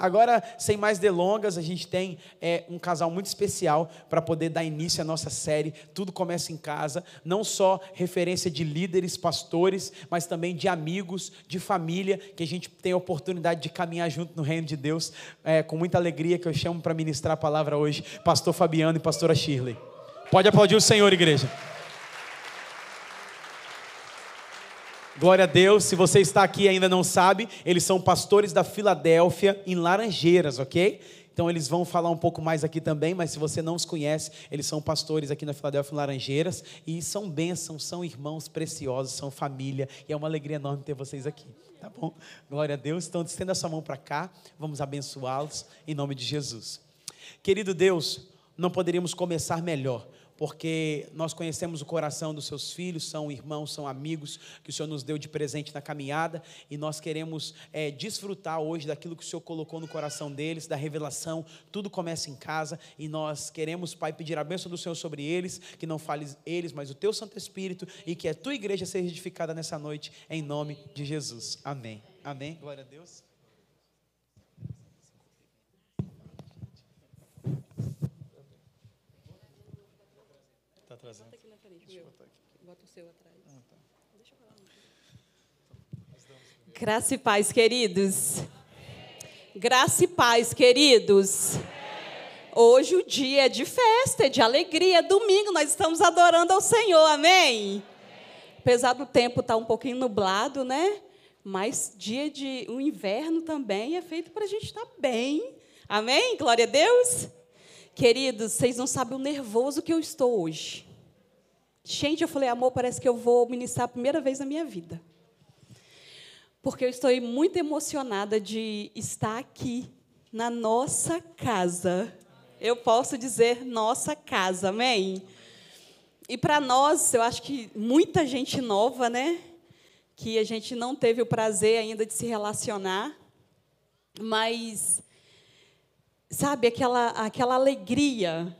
Agora, sem mais delongas, a gente tem é, um casal muito especial para poder dar início à nossa série. Tudo começa em casa, não só referência de líderes, pastores, mas também de amigos, de família, que a gente tem a oportunidade de caminhar junto no reino de Deus. É, com muita alegria que eu chamo para ministrar a palavra hoje, Pastor Fabiano e Pastora Shirley. Pode aplaudir o Senhor, igreja. Glória a Deus. Se você está aqui e ainda não sabe, eles são pastores da Filadélfia em Laranjeiras, ok? Então eles vão falar um pouco mais aqui também, mas se você não os conhece, eles são pastores aqui na Filadélfia Laranjeiras e são bênçãos, são irmãos preciosos, são família e é uma alegria enorme ter vocês aqui. Tá bom? Glória a Deus. Então estenda a sua mão para cá, vamos abençoá-los em nome de Jesus. Querido Deus, não poderíamos começar melhor porque nós conhecemos o coração dos seus filhos, são irmãos, são amigos que o Senhor nos deu de presente na caminhada, e nós queremos é, desfrutar hoje daquilo que o Senhor colocou no coração deles, da revelação. Tudo começa em casa, e nós queremos, Pai, pedir a bênção do Senhor sobre eles, que não fale eles, mas o teu Santo Espírito, e que a tua igreja seja edificada nessa noite, em nome de Jesus. Amém. Amém. Glória a Deus. Bota aqui na frente, meu. Bota o seu atrás. Ah, tá. Deixa eu falar. Graça e paz, queridos. Graça e paz, queridos. Hoje o dia é de festa, é de alegria, é domingo, nós estamos adorando ao Senhor, amém? Apesar do tempo estar tá um pouquinho nublado, né? Mas dia de o inverno também é feito para a gente estar bem, amém? Glória a Deus. Queridos, vocês não sabem o nervoso que eu estou hoje. Gente, eu falei, amor, parece que eu vou ministrar a primeira vez na minha vida. Porque eu estou muito emocionada de estar aqui, na nossa casa. Eu posso dizer nossa casa, amém? E para nós, eu acho que muita gente nova, né? Que a gente não teve o prazer ainda de se relacionar, mas, sabe, aquela, aquela alegria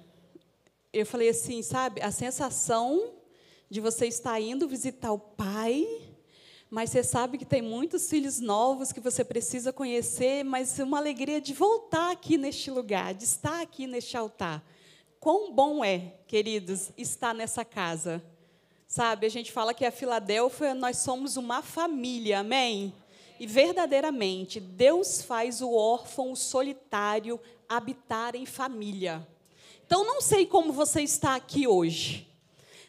eu falei assim, sabe, a sensação de você estar indo visitar o pai, mas você sabe que tem muitos filhos novos que você precisa conhecer, mas uma alegria de voltar aqui neste lugar, de estar aqui neste altar. Quão bom é, queridos, estar nessa casa. Sabe, a gente fala que a Filadélfia, nós somos uma família, amém? E verdadeiramente, Deus faz o órfão, o solitário, habitar em família. Então, não sei como você está aqui hoje.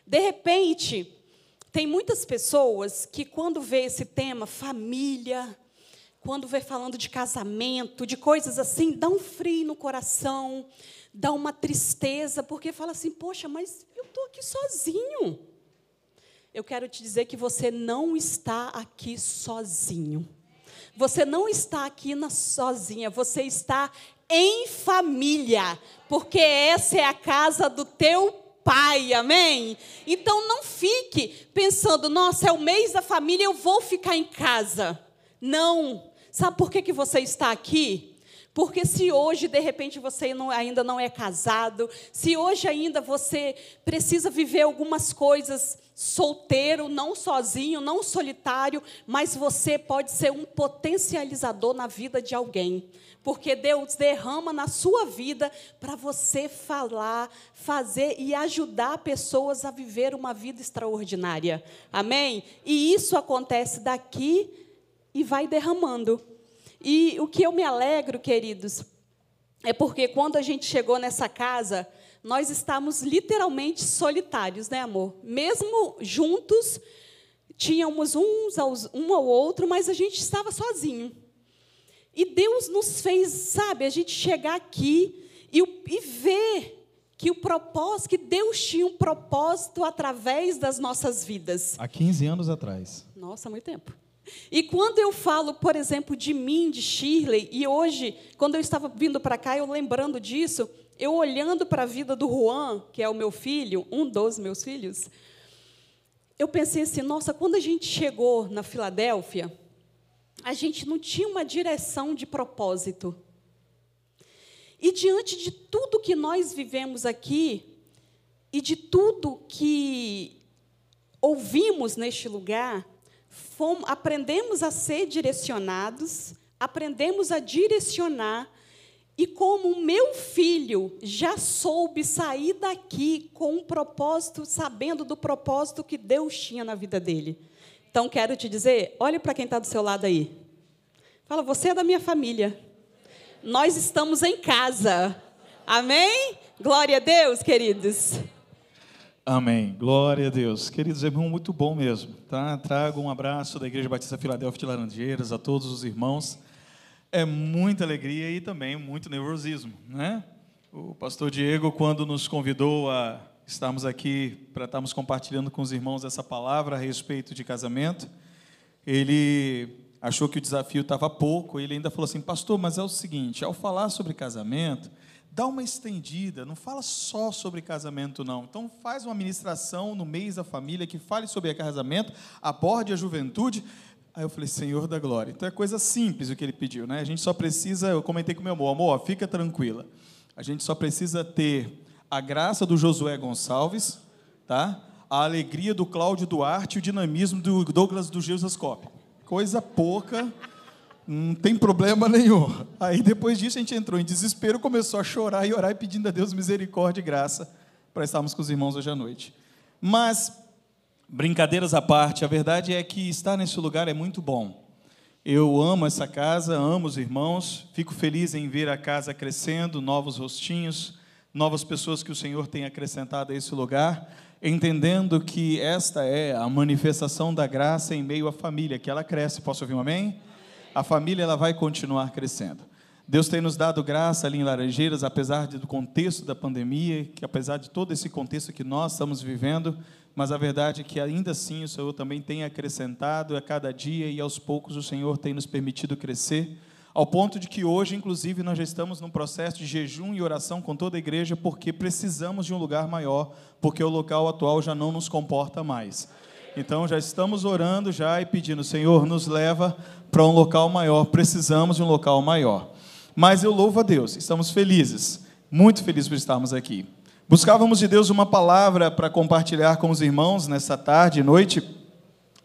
De repente, tem muitas pessoas que, quando vê esse tema, família, quando vê falando de casamento, de coisas assim, dá um frio no coração, dá uma tristeza, porque fala assim: poxa, mas eu estou aqui sozinho. Eu quero te dizer que você não está aqui sozinho. Você não está aqui na sozinha, você está em família, porque essa é a casa do teu pai, amém? Então não fique pensando, nossa, é o mês da família, eu vou ficar em casa. Não. Sabe por que, que você está aqui? Porque se hoje, de repente, você não, ainda não é casado, se hoje ainda você precisa viver algumas coisas solteiro, não sozinho, não solitário, mas você pode ser um potencializador na vida de alguém. Porque Deus derrama na sua vida para você falar, fazer e ajudar pessoas a viver uma vida extraordinária. Amém? E isso acontece daqui e vai derramando. E o que eu me alegro, queridos, é porque quando a gente chegou nessa casa, nós estávamos literalmente solitários, né, amor? Mesmo juntos, tínhamos uns aos, um ao outro, mas a gente estava sozinho. E Deus nos fez, sabe, a gente chegar aqui e, e ver que o propósito, que Deus tinha um propósito através das nossas vidas. Há 15 anos atrás. Nossa, muito tempo. E quando eu falo, por exemplo, de mim, de Shirley, e hoje, quando eu estava vindo para cá, eu lembrando disso, eu olhando para a vida do Juan, que é o meu filho, um dos meus filhos, eu pensei assim, nossa, quando a gente chegou na Filadélfia, a gente não tinha uma direção de propósito. E diante de tudo que nós vivemos aqui, e de tudo que ouvimos neste lugar, fomos, aprendemos a ser direcionados, aprendemos a direcionar, e como o meu filho já soube sair daqui com um propósito, sabendo do propósito que Deus tinha na vida dele. Então, quero te dizer, olhe para quem está do seu lado aí. Fala, você é da minha família. Nós estamos em casa. Amém? Glória a Deus, queridos. Amém. Glória a Deus. Queridos irmãos, muito bom mesmo. Tá? Trago um abraço da Igreja Batista Filadélfia de Laranjeiras a todos os irmãos. É muita alegria e também muito nervosismo, né? O pastor Diego, quando nos convidou a estarmos aqui para estarmos compartilhando com os irmãos essa palavra a respeito de casamento, ele achou que o desafio estava pouco, ele ainda falou assim, pastor, mas é o seguinte, ao falar sobre casamento, dá uma estendida, não fala só sobre casamento, não. Então faz uma ministração no mês da família que fale sobre casamento, aborde a juventude. Aí eu falei, Senhor da glória. Então é coisa simples o que ele pediu, né? A gente só precisa, eu comentei com meu amor, amor, fica tranquila. A gente só precisa ter a graça do Josué Gonçalves, tá? A alegria do Cláudio Duarte e o dinamismo do Douglas do Jesus Cop. Coisa pouca não tem problema nenhum. Aí depois disso a gente entrou em desespero, começou a chorar e orar e pedindo a Deus misericórdia e graça para estarmos com os irmãos hoje à noite. Mas, brincadeiras à parte, a verdade é que estar nesse lugar é muito bom. Eu amo essa casa, amo os irmãos, fico feliz em ver a casa crescendo, novos rostinhos, novas pessoas que o Senhor tem acrescentado a esse lugar, entendendo que esta é a manifestação da graça em meio à família, que ela cresce. Posso ouvir um amém? a família ela vai continuar crescendo. Deus tem nos dado graça ali em Laranjeiras, apesar do contexto da pandemia, que apesar de todo esse contexto que nós estamos vivendo, mas a verdade é que ainda assim o Senhor também tem acrescentado a cada dia e aos poucos o Senhor tem nos permitido crescer, ao ponto de que hoje, inclusive, nós já estamos num processo de jejum e oração com toda a igreja, porque precisamos de um lugar maior, porque o local atual já não nos comporta mais. Então já estamos orando já e pedindo, Senhor, nos leva para um local maior, precisamos de um local maior. Mas eu louvo a Deus, estamos felizes, muito felizes por estarmos aqui. Buscávamos de Deus uma palavra para compartilhar com os irmãos nessa tarde e noite,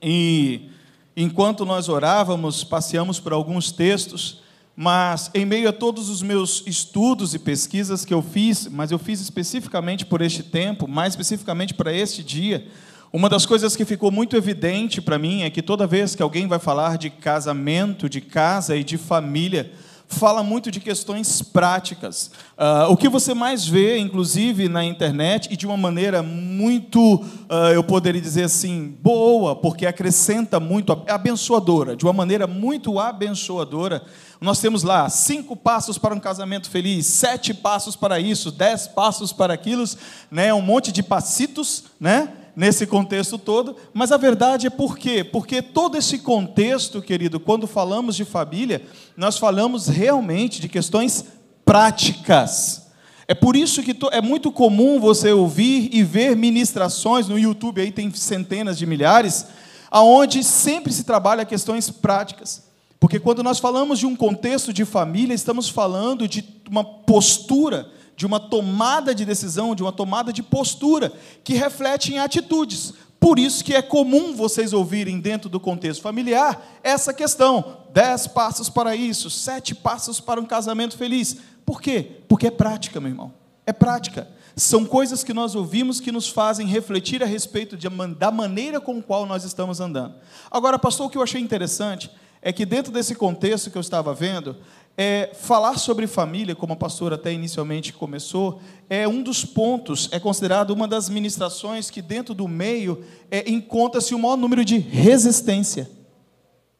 e enquanto nós orávamos, passeamos por alguns textos, mas em meio a todos os meus estudos e pesquisas que eu fiz, mas eu fiz especificamente por este tempo, mais especificamente para este dia, uma das coisas que ficou muito evidente para mim é que toda vez que alguém vai falar de casamento, de casa e de família, fala muito de questões práticas. Uh, o que você mais vê, inclusive, na internet, e de uma maneira muito, uh, eu poderia dizer assim, boa, porque acrescenta muito, abençoadora, de uma maneira muito abençoadora. Nós temos lá cinco passos para um casamento feliz, sete passos para isso, dez passos para aquilo, né, um monte de passitos, né? Nesse contexto todo, mas a verdade é por quê? Porque todo esse contexto, querido, quando falamos de família, nós falamos realmente de questões práticas. É por isso que é muito comum você ouvir e ver ministrações no YouTube, aí tem centenas de milhares, aonde sempre se trabalha questões práticas. Porque quando nós falamos de um contexto de família, estamos falando de uma postura de uma tomada de decisão, de uma tomada de postura, que reflete em atitudes. Por isso que é comum vocês ouvirem dentro do contexto familiar essa questão: dez passos para isso, sete passos para um casamento feliz. Por quê? Porque é prática, meu irmão. É prática. São coisas que nós ouvimos que nos fazem refletir a respeito de, da maneira com a qual nós estamos andando. Agora, pastor, o que eu achei interessante é que dentro desse contexto que eu estava vendo, é, falar sobre família, como a pastora até inicialmente começou, é um dos pontos, é considerado uma das ministrações que dentro do meio é, encontra-se o maior número de resistência.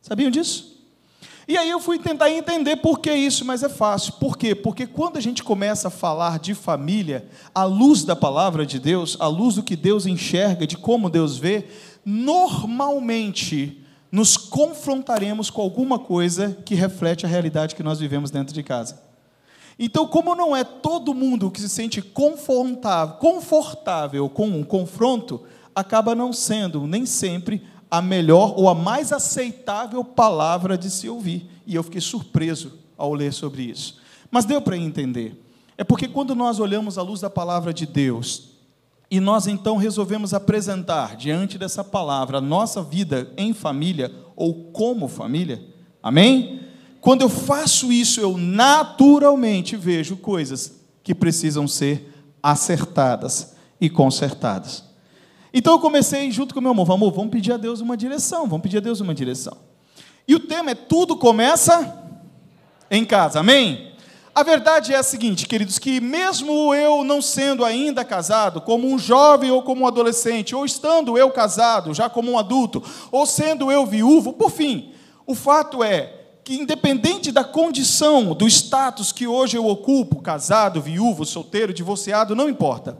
Sabiam disso? E aí eu fui tentar entender por que isso, mas é fácil. Por quê? Porque quando a gente começa a falar de família, à luz da palavra de Deus, à luz do que Deus enxerga, de como Deus vê, normalmente nos confrontaremos com alguma coisa que reflete a realidade que nós vivemos dentro de casa. Então, como não é todo mundo que se sente confortável, com um confronto, acaba não sendo nem sempre a melhor ou a mais aceitável palavra de se ouvir. E eu fiquei surpreso ao ler sobre isso. Mas deu para entender. É porque quando nós olhamos à luz da palavra de Deus, e nós então resolvemos apresentar diante dessa palavra a nossa vida em família ou como família, amém? Quando eu faço isso, eu naturalmente vejo coisas que precisam ser acertadas e consertadas. Então eu comecei junto com meu amor, amor, vamos pedir a Deus uma direção, vamos pedir a Deus uma direção. E o tema é tudo começa em casa, amém? A verdade é a seguinte, queridos, que mesmo eu não sendo ainda casado, como um jovem ou como um adolescente, ou estando eu casado, já como um adulto, ou sendo eu viúvo, por fim, o fato é que, independente da condição, do status que hoje eu ocupo, casado, viúvo, solteiro, divorciado, não importa.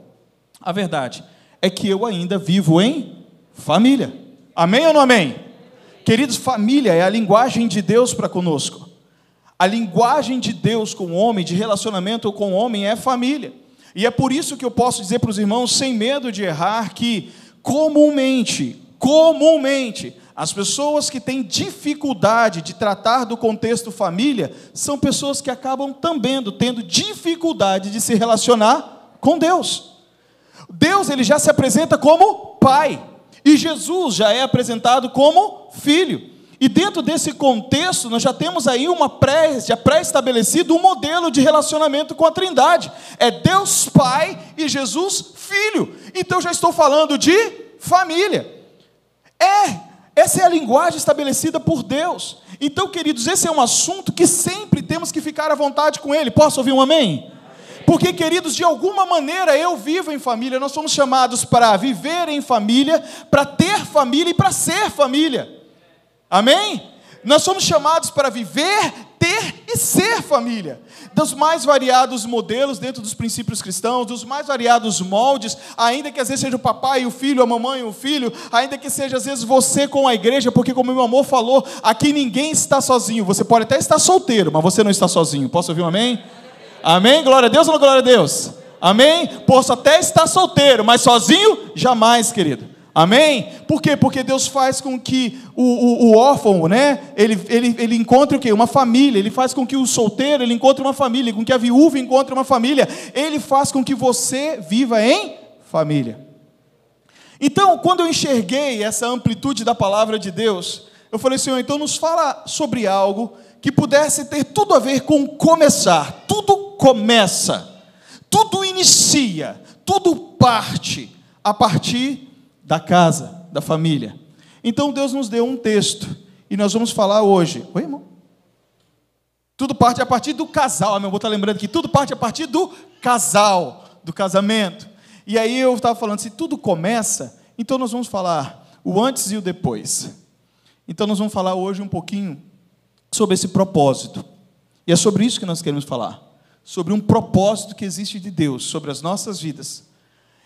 A verdade é que eu ainda vivo em família. Amém ou não amém? Queridos, família é a linguagem de Deus para conosco. A linguagem de Deus com o homem, de relacionamento com o homem, é família. E é por isso que eu posso dizer para os irmãos, sem medo de errar, que comumente, comumente, as pessoas que têm dificuldade de tratar do contexto família são pessoas que acabam também tendo dificuldade de se relacionar com Deus. Deus ele já se apresenta como pai e Jesus já é apresentado como filho. E dentro desse contexto, nós já temos aí uma pré, já pré-estabelecido um modelo de relacionamento com a Trindade. É Deus Pai e Jesus Filho. Então já estou falando de família. É, essa é a linguagem estabelecida por Deus. Então, queridos, esse é um assunto que sempre temos que ficar à vontade com ele. Posso ouvir um amém? Porque, queridos, de alguma maneira eu vivo em família, nós somos chamados para viver em família, para ter família e para ser família. Amém? Nós somos chamados para viver, ter e ser família. Dos mais variados modelos dentro dos princípios cristãos, dos mais variados moldes, ainda que às vezes seja o papai e o filho, a mamãe e o filho, ainda que seja às vezes você com a igreja, porque como meu amor falou, aqui ninguém está sozinho. Você pode até estar solteiro, mas você não está sozinho. Posso ouvir um amém? Amém? Glória a Deus ou não glória a Deus? Amém? Posso até estar solteiro, mas sozinho? Jamais, querido. Amém? Por quê? Porque Deus faz com que o, o, o, órfão, né? Ele, ele, ele encontre o quê? Uma família. Ele faz com que o solteiro ele encontre uma família, com que a viúva encontre uma família. Ele faz com que você viva em família. Então, quando eu enxerguei essa amplitude da palavra de Deus, eu falei, Senhor, então nos fala sobre algo que pudesse ter tudo a ver com começar. Tudo começa, tudo inicia, tudo parte a partir da casa, da família. Então Deus nos deu um texto e nós vamos falar hoje. Oi, irmão? Tudo parte a partir do casal. Ah, meu irmão está lembrando que tudo parte a partir do casal, do casamento. E aí eu estava falando, se tudo começa, então nós vamos falar o antes e o depois. Então nós vamos falar hoje um pouquinho sobre esse propósito. E é sobre isso que nós queremos falar. Sobre um propósito que existe de Deus sobre as nossas vidas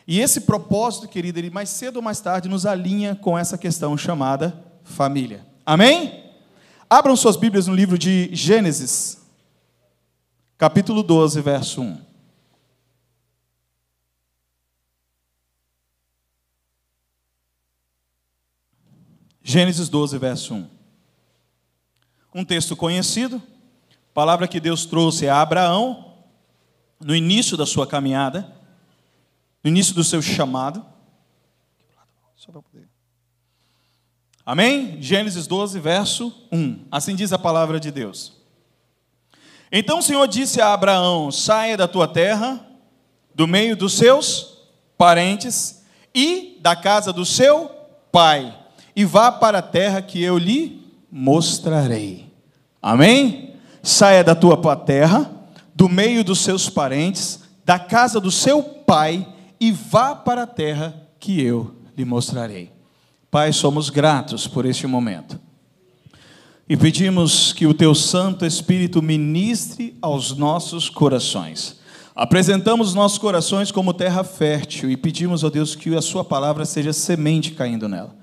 e esse propósito, querido, ele mais cedo ou mais tarde nos alinha com essa questão chamada família. Amém? Abram suas Bíblias no livro de Gênesis, capítulo 12, verso 1. Gênesis 12, verso 1. Um texto conhecido, palavra que Deus trouxe a Abraão no início da sua caminhada no início do seu chamado. Amém? Gênesis 12, verso 1. Assim diz a palavra de Deus. Então o Senhor disse a Abraão: Saia da tua terra, do meio dos seus parentes e da casa do seu pai, e vá para a terra que eu lhe mostrarei. Amém? Saia da tua terra, do meio dos seus parentes, da casa do seu pai, e vá para a terra que eu lhe mostrarei. Pai, somos gratos por este momento. E pedimos que o teu Santo Espírito ministre aos nossos corações. Apresentamos nossos corações como terra fértil e pedimos, ó Deus, que a Sua palavra seja semente caindo nela.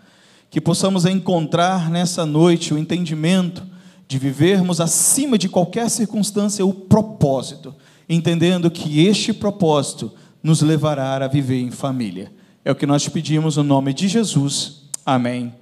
Que possamos encontrar nessa noite o entendimento de vivermos acima de qualquer circunstância o propósito, entendendo que este propósito nos levará a viver em família. É o que nós pedimos no nome de Jesus. Amém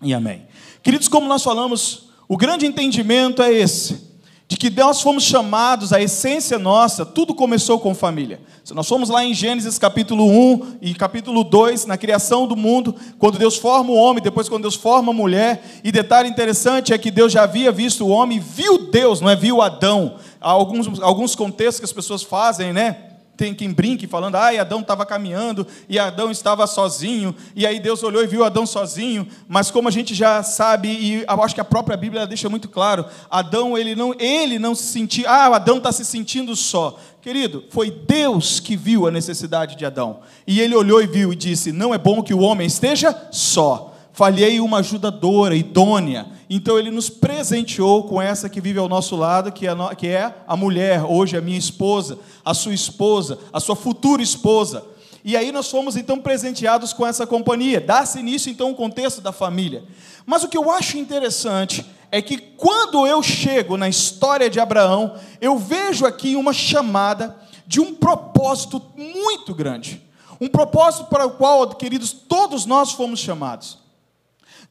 e amém. Queridos, como nós falamos, o grande entendimento é esse de que nós fomos chamados, a essência nossa, tudo começou com família. Se nós formos lá em Gênesis capítulo 1 e capítulo 2, na criação do mundo, quando Deus forma o homem, depois quando Deus forma a mulher, e detalhe interessante é que Deus já havia visto o homem, viu Deus, não é viu Adão. Há alguns, alguns contextos que as pessoas fazem, né? Tem quem brinque falando, ai, Adão estava caminhando e Adão estava sozinho, e aí Deus olhou e viu Adão sozinho, mas como a gente já sabe, e acho que a própria Bíblia deixa muito claro, Adão, ele não, ele não se sentia, ah, Adão está se sentindo só. Querido, foi Deus que viu a necessidade de Adão, e ele olhou e viu e disse: não é bom que o homem esteja só falhei uma ajudadora, idônea. Então ele nos presenteou com essa que vive ao nosso lado, que é, que é a mulher, hoje a minha esposa, a sua esposa, a sua futura esposa. E aí nós fomos então presenteados com essa companhia. Dá-se início então o contexto da família. Mas o que eu acho interessante é que quando eu chego na história de Abraão, eu vejo aqui uma chamada de um propósito muito grande. Um propósito para o qual, queridos, todos nós fomos chamados.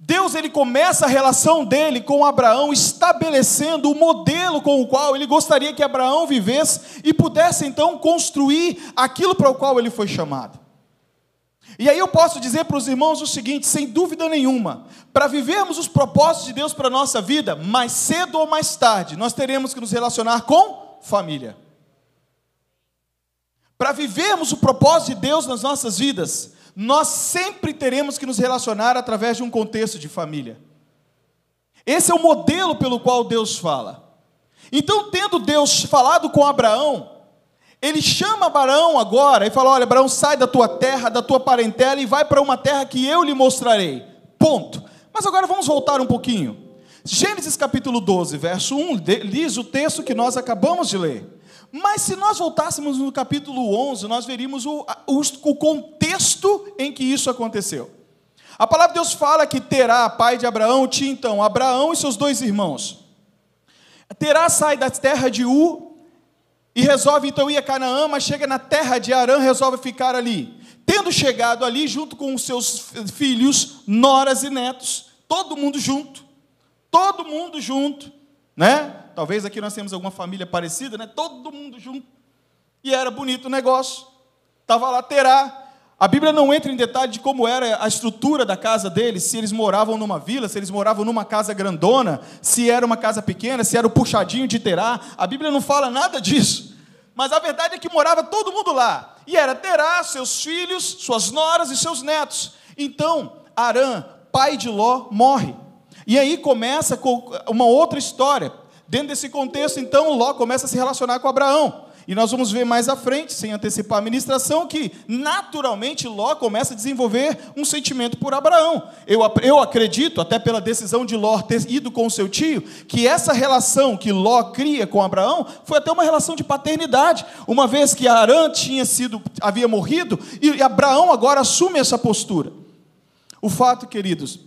Deus ele começa a relação dele com Abraão estabelecendo o modelo com o qual ele gostaria que Abraão vivesse e pudesse então construir aquilo para o qual ele foi chamado. E aí eu posso dizer para os irmãos o seguinte, sem dúvida nenhuma, para vivermos os propósitos de Deus para a nossa vida, mais cedo ou mais tarde, nós teremos que nos relacionar com família. Para vivermos o propósito de Deus nas nossas vidas, nós sempre teremos que nos relacionar através de um contexto de família. Esse é o modelo pelo qual Deus fala. Então, tendo Deus falado com Abraão, ele chama Abraão agora e fala: Olha, Abraão, sai da tua terra, da tua parentela e vai para uma terra que eu lhe mostrarei. Ponto. Mas agora vamos voltar um pouquinho. Gênesis capítulo 12, verso 1, diz o texto que nós acabamos de ler. Mas se nós voltássemos no capítulo 11, nós veríamos o, o, o contexto em que isso aconteceu. A palavra de Deus fala que Terá, pai de Abraão, tinha então Abraão e seus dois irmãos. Terá sai da terra de U e resolve então ir a Canaã, mas chega na terra de Arã, resolve ficar ali. Tendo chegado ali, junto com os seus filhos, noras e netos, todo mundo junto, todo mundo junto, né? Talvez aqui nós temos alguma família parecida, né? Todo mundo junto. E era bonito o negócio. Estava lá Terá. A Bíblia não entra em detalhe de como era a estrutura da casa deles, se eles moravam numa vila, se eles moravam numa casa grandona, se era uma casa pequena, se era o puxadinho de Terá. A Bíblia não fala nada disso. Mas a verdade é que morava todo mundo lá. E era Terá, seus filhos, suas noras e seus netos. Então, Arã, pai de Ló, morre. E aí começa com uma outra história. Dentro desse contexto, então, Ló começa a se relacionar com Abraão. E nós vamos ver mais à frente, sem antecipar a ministração, que naturalmente Ló começa a desenvolver um sentimento por Abraão. Eu, eu acredito, até pela decisão de Ló ter ido com seu tio, que essa relação que Ló cria com Abraão foi até uma relação de paternidade, uma vez que Arã tinha sido, havia morrido, e Abraão agora assume essa postura. O fato, queridos,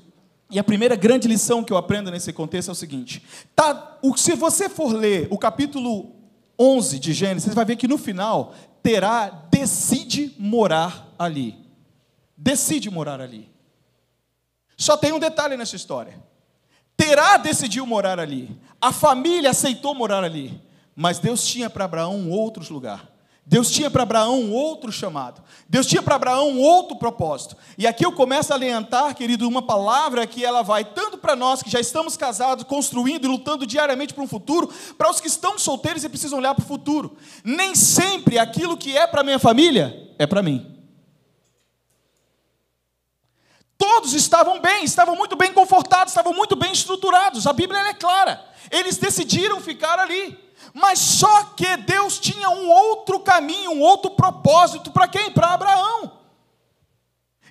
e a primeira grande lição que eu aprendo nesse contexto é o seguinte: tá, se você for ler o capítulo 11 de Gênesis, você vai ver que no final Terá decide morar ali. Decide morar ali. Só tem um detalhe nessa história. Terá decidiu morar ali. A família aceitou morar ali. Mas Deus tinha para Abraão um outro lugar. Deus tinha para Abraão um outro chamado. Deus tinha para Abraão um outro propósito. E aqui eu começo a alientar, querido, uma palavra que ela vai tanto para nós que já estamos casados, construindo e lutando diariamente para um futuro, para os que estão solteiros e precisam olhar para o futuro. Nem sempre aquilo que é para minha família é para mim. Todos estavam bem, estavam muito bem confortados, estavam muito bem estruturados. A Bíblia é clara. Eles decidiram ficar ali. Mas só que Deus tinha um outro caminho, um outro propósito para quem? Para Abraão.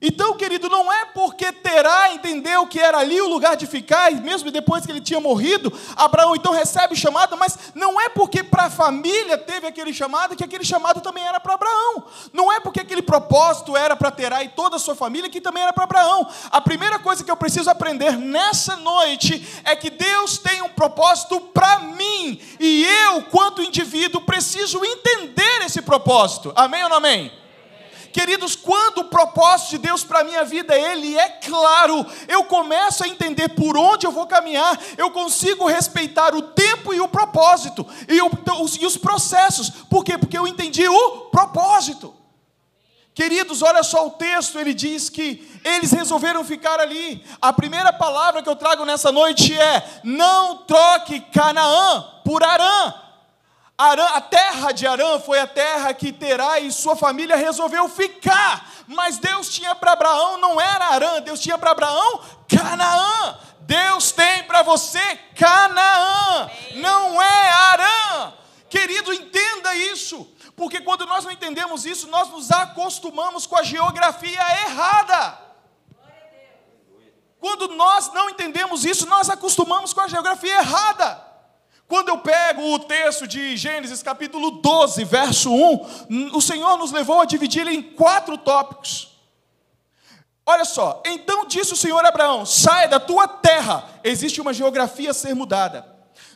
Então, querido, não é porque Terá entendeu que era ali o lugar de ficar, e mesmo depois que ele tinha morrido, Abraão então recebe chamado, mas não é porque para a família teve aquele chamado que aquele chamado também era para Abraão. Não é porque aquele propósito era para Terá e toda a sua família que também era para Abraão. A primeira coisa que eu preciso aprender nessa noite é que Deus tem um propósito para mim, e eu, quanto indivíduo, preciso entender esse propósito. Amém ou não amém? Queridos, quando o propósito de Deus para a minha vida, ele é claro, eu começo a entender por onde eu vou caminhar, eu consigo respeitar o tempo e o propósito, e, o, e os processos. Por quê? Porque eu entendi o propósito. Queridos, olha só o texto, ele diz que eles resolveram ficar ali. A primeira palavra que eu trago nessa noite é: não troque Canaã por Arã. A terra de Arã foi a terra que Terá e sua família resolveu ficar. Mas Deus tinha para Abraão não era Arã, Deus tinha para Abraão Canaã. Deus tem para você Canaã, não é Arã. Querido, entenda isso. Porque quando nós não entendemos isso, nós nos acostumamos com a geografia errada. Quando nós não entendemos isso, nós acostumamos com a geografia errada. Quando eu pego o texto de Gênesis capítulo 12, verso 1, o Senhor nos levou a dividi-lo em quatro tópicos. Olha só, então disse o Senhor a Abraão: saia da tua terra, existe uma geografia a ser mudada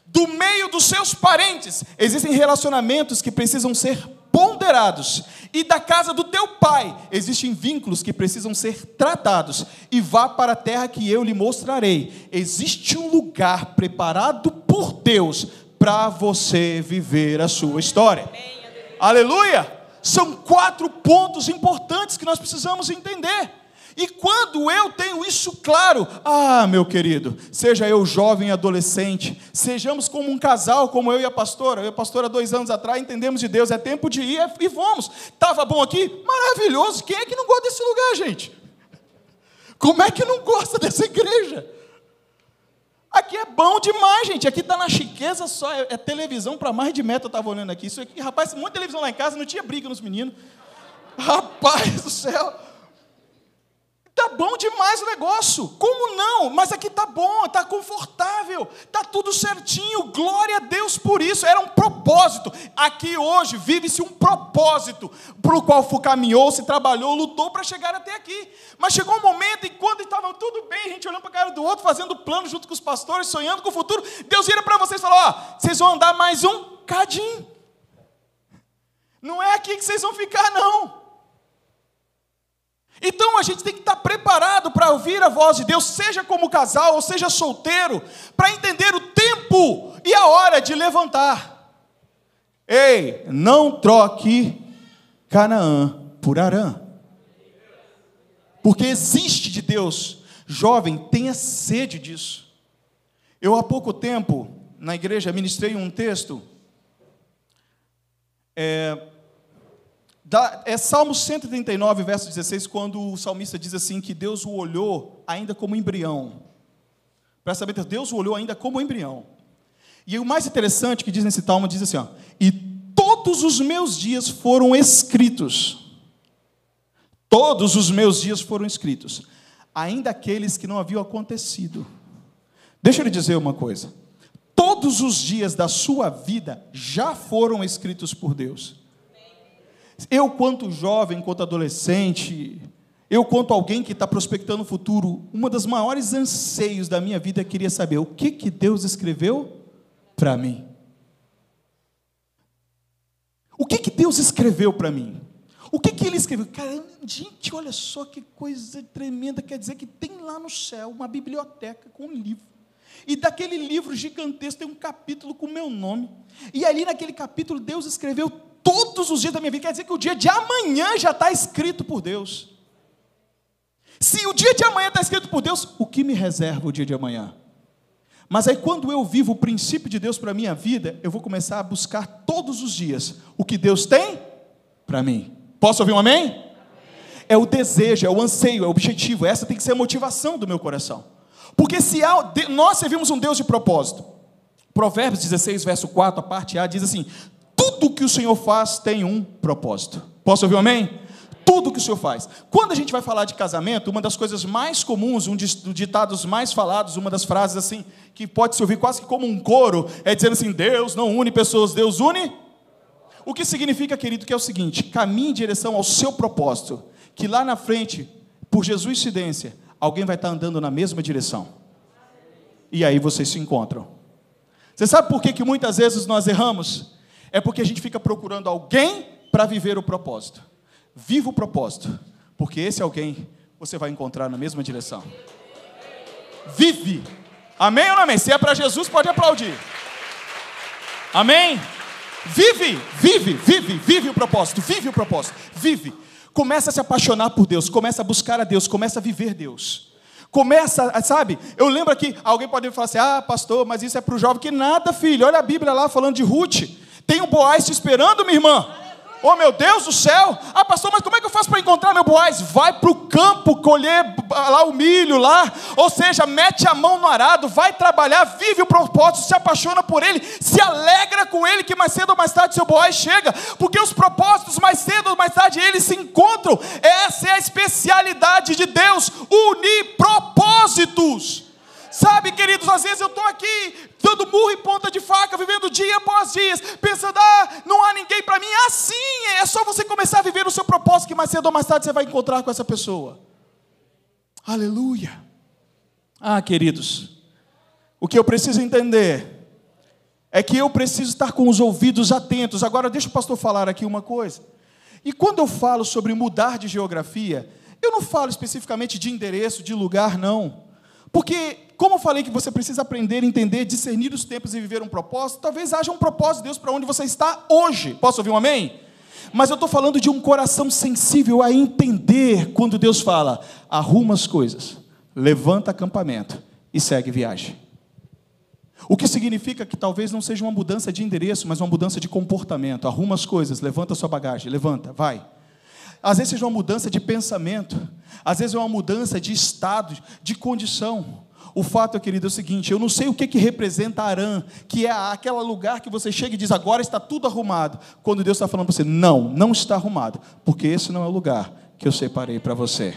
do meio dos seus parentes, existem relacionamentos que precisam ser ponderados, e da casa do teu pai existem vínculos que precisam ser tratados, e vá para a terra que eu lhe mostrarei. Existe um lugar preparado por Deus para você viver a sua história. Amém, Aleluia! São quatro pontos importantes que nós precisamos entender. E quando eu tenho isso claro, ah, meu querido, seja eu jovem, adolescente, sejamos como um casal, como eu e a pastora, eu e a pastora dois anos atrás, entendemos de Deus, é tempo de ir e vamos. Estava bom aqui? Maravilhoso. Quem é que não gosta desse lugar, gente? Como é que não gosta dessa igreja? Aqui é bom demais, gente. Aqui está na chiqueza só. É, é televisão para mais de metro. Eu estava olhando aqui. Isso aqui, rapaz, muita televisão lá em casa, não tinha briga nos meninos. Rapaz do céu. Tá bom demais o negócio. Como não? Mas aqui tá bom, tá confortável, tá tudo certinho. Glória a Deus por isso. Era um propósito. Aqui hoje vive-se um propósito para o qual caminhou, se trabalhou, lutou para chegar até aqui. Mas chegou um momento em quando estava tudo bem, a gente olhando para a cara do outro, fazendo plano junto com os pastores, sonhando com o futuro. Deus vira para vocês e falou: ó, vocês vão andar mais um cadinho. Não é aqui que vocês vão ficar, não. Então a gente tem que estar preparado para ouvir a voz de Deus, seja como casal ou seja solteiro, para entender o tempo e a hora de levantar. Ei, não troque Canaã por Arã. Porque existe de Deus. Jovem, tenha sede disso. Eu há pouco tempo, na igreja, ministrei um texto. É, da, é Salmo 139, verso 16, quando o salmista diz assim: que Deus o olhou ainda como embrião. Presta bem, Deus o olhou ainda como embrião. E o mais interessante que diz nesse salmo diz assim: ó, e todos os meus dias foram escritos. Todos os meus dias foram escritos, ainda aqueles que não haviam acontecido. Deixa eu lhe dizer uma coisa: todos os dias da sua vida já foram escritos por Deus. Eu, quanto jovem, quanto adolescente, eu, quanto alguém que está prospectando o futuro, uma das maiores anseios da minha vida é queria saber o que, que Deus escreveu para mim. O que, que Deus escreveu para mim? O que, que ele escreveu? Cara, gente, olha só que coisa tremenda. Quer dizer que tem lá no céu uma biblioteca com um livro. E daquele livro gigantesco tem um capítulo com o meu nome. E ali naquele capítulo Deus escreveu todos os dias da minha vida. Quer dizer que o dia de amanhã já está escrito por Deus. Se o dia de amanhã está escrito por Deus, o que me reserva o dia de amanhã? Mas aí, quando eu vivo o princípio de Deus para a minha vida, eu vou começar a buscar todos os dias o que Deus tem para mim. Posso ouvir um amém? amém? É o desejo, é o anseio, é o objetivo. Essa tem que ser a motivação do meu coração. Porque se há, nós servimos um Deus de propósito. Provérbios 16, verso 4, a parte A, diz assim: tudo que o Senhor faz tem um propósito. Posso ouvir um amém? Tudo que o Senhor faz. Quando a gente vai falar de casamento, uma das coisas mais comuns, um dos ditados mais falados, uma das frases assim, que pode se ouvir quase como um coro, é dizendo assim: Deus não une pessoas, Deus une. O que significa, querido, que é o seguinte: caminhe em direção ao seu propósito, que lá na frente, por Jesus incidência, alguém vai estar andando na mesma direção. E aí vocês se encontram. Você sabe por que, que muitas vezes nós erramos? É porque a gente fica procurando alguém para viver o propósito. Viva o propósito, porque esse alguém você vai encontrar na mesma direção. Vive. Amém ou não amém? Se é para Jesus, pode aplaudir. Amém? Vive, vive, vive, vive o propósito, vive o propósito, vive. Começa a se apaixonar por Deus, começa a buscar a Deus, começa a viver Deus. Começa, sabe? Eu lembro que alguém pode falar assim: ah, pastor, mas isso é para o jovem. Que nada, filho. Olha a Bíblia lá falando de Ruth. Tem um Boaz te esperando, minha irmã. Oh meu Deus do céu! Ah, pastor, mas como é que eu faço para encontrar meu boaz? Vai para o campo colher lá o milho lá, ou seja, mete a mão no arado, vai trabalhar, vive o propósito, se apaixona por ele, se alegra com ele, que mais cedo ou mais tarde seu boaz chega, porque os propósitos mais cedo ou mais tarde eles se encontram. Essa é a especialidade de Deus, unir propósitos. Sabe, queridos, às vezes eu estou aqui dando murro e ponta de faca, vivendo dia após dia, pensando, ah, não há ninguém para mim. Assim, é só você começar a viver o seu propósito, que mais cedo ou mais tarde você vai encontrar com essa pessoa. Aleluia. Ah, queridos, o que eu preciso entender é que eu preciso estar com os ouvidos atentos. Agora, deixa o pastor falar aqui uma coisa. E quando eu falo sobre mudar de geografia, eu não falo especificamente de endereço, de lugar, não. Porque, como falei que você precisa aprender, entender, discernir os tempos e viver um propósito, talvez haja um propósito de Deus para onde você está hoje. Posso ouvir um amém? Mas eu estou falando de um coração sensível a entender quando Deus fala: arruma as coisas, levanta acampamento e segue viagem. O que significa que talvez não seja uma mudança de endereço, mas uma mudança de comportamento. Arruma as coisas, levanta sua bagagem, levanta, vai. Às vezes seja uma mudança de pensamento, às vezes é uma mudança de estado, de condição. O fato, querido, é o seguinte: eu não sei o que, que representa Arã, que é aquele lugar que você chega e diz, agora está tudo arrumado. Quando Deus está falando para você, não, não está arrumado, porque esse não é o lugar que eu separei para você.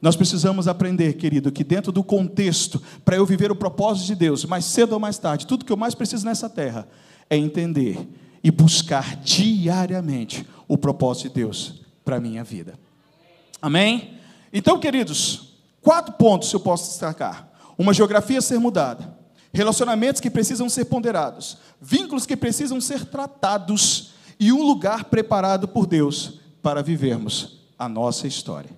Nós precisamos aprender, querido, que dentro do contexto, para eu viver o propósito de Deus, mais cedo ou mais tarde, tudo que eu mais preciso nessa terra é entender e buscar diariamente o propósito de Deus para a minha vida. Amém? Então, queridos, quatro pontos eu posso destacar: uma geografia a ser mudada, relacionamentos que precisam ser ponderados, vínculos que precisam ser tratados e um lugar preparado por Deus para vivermos a nossa história.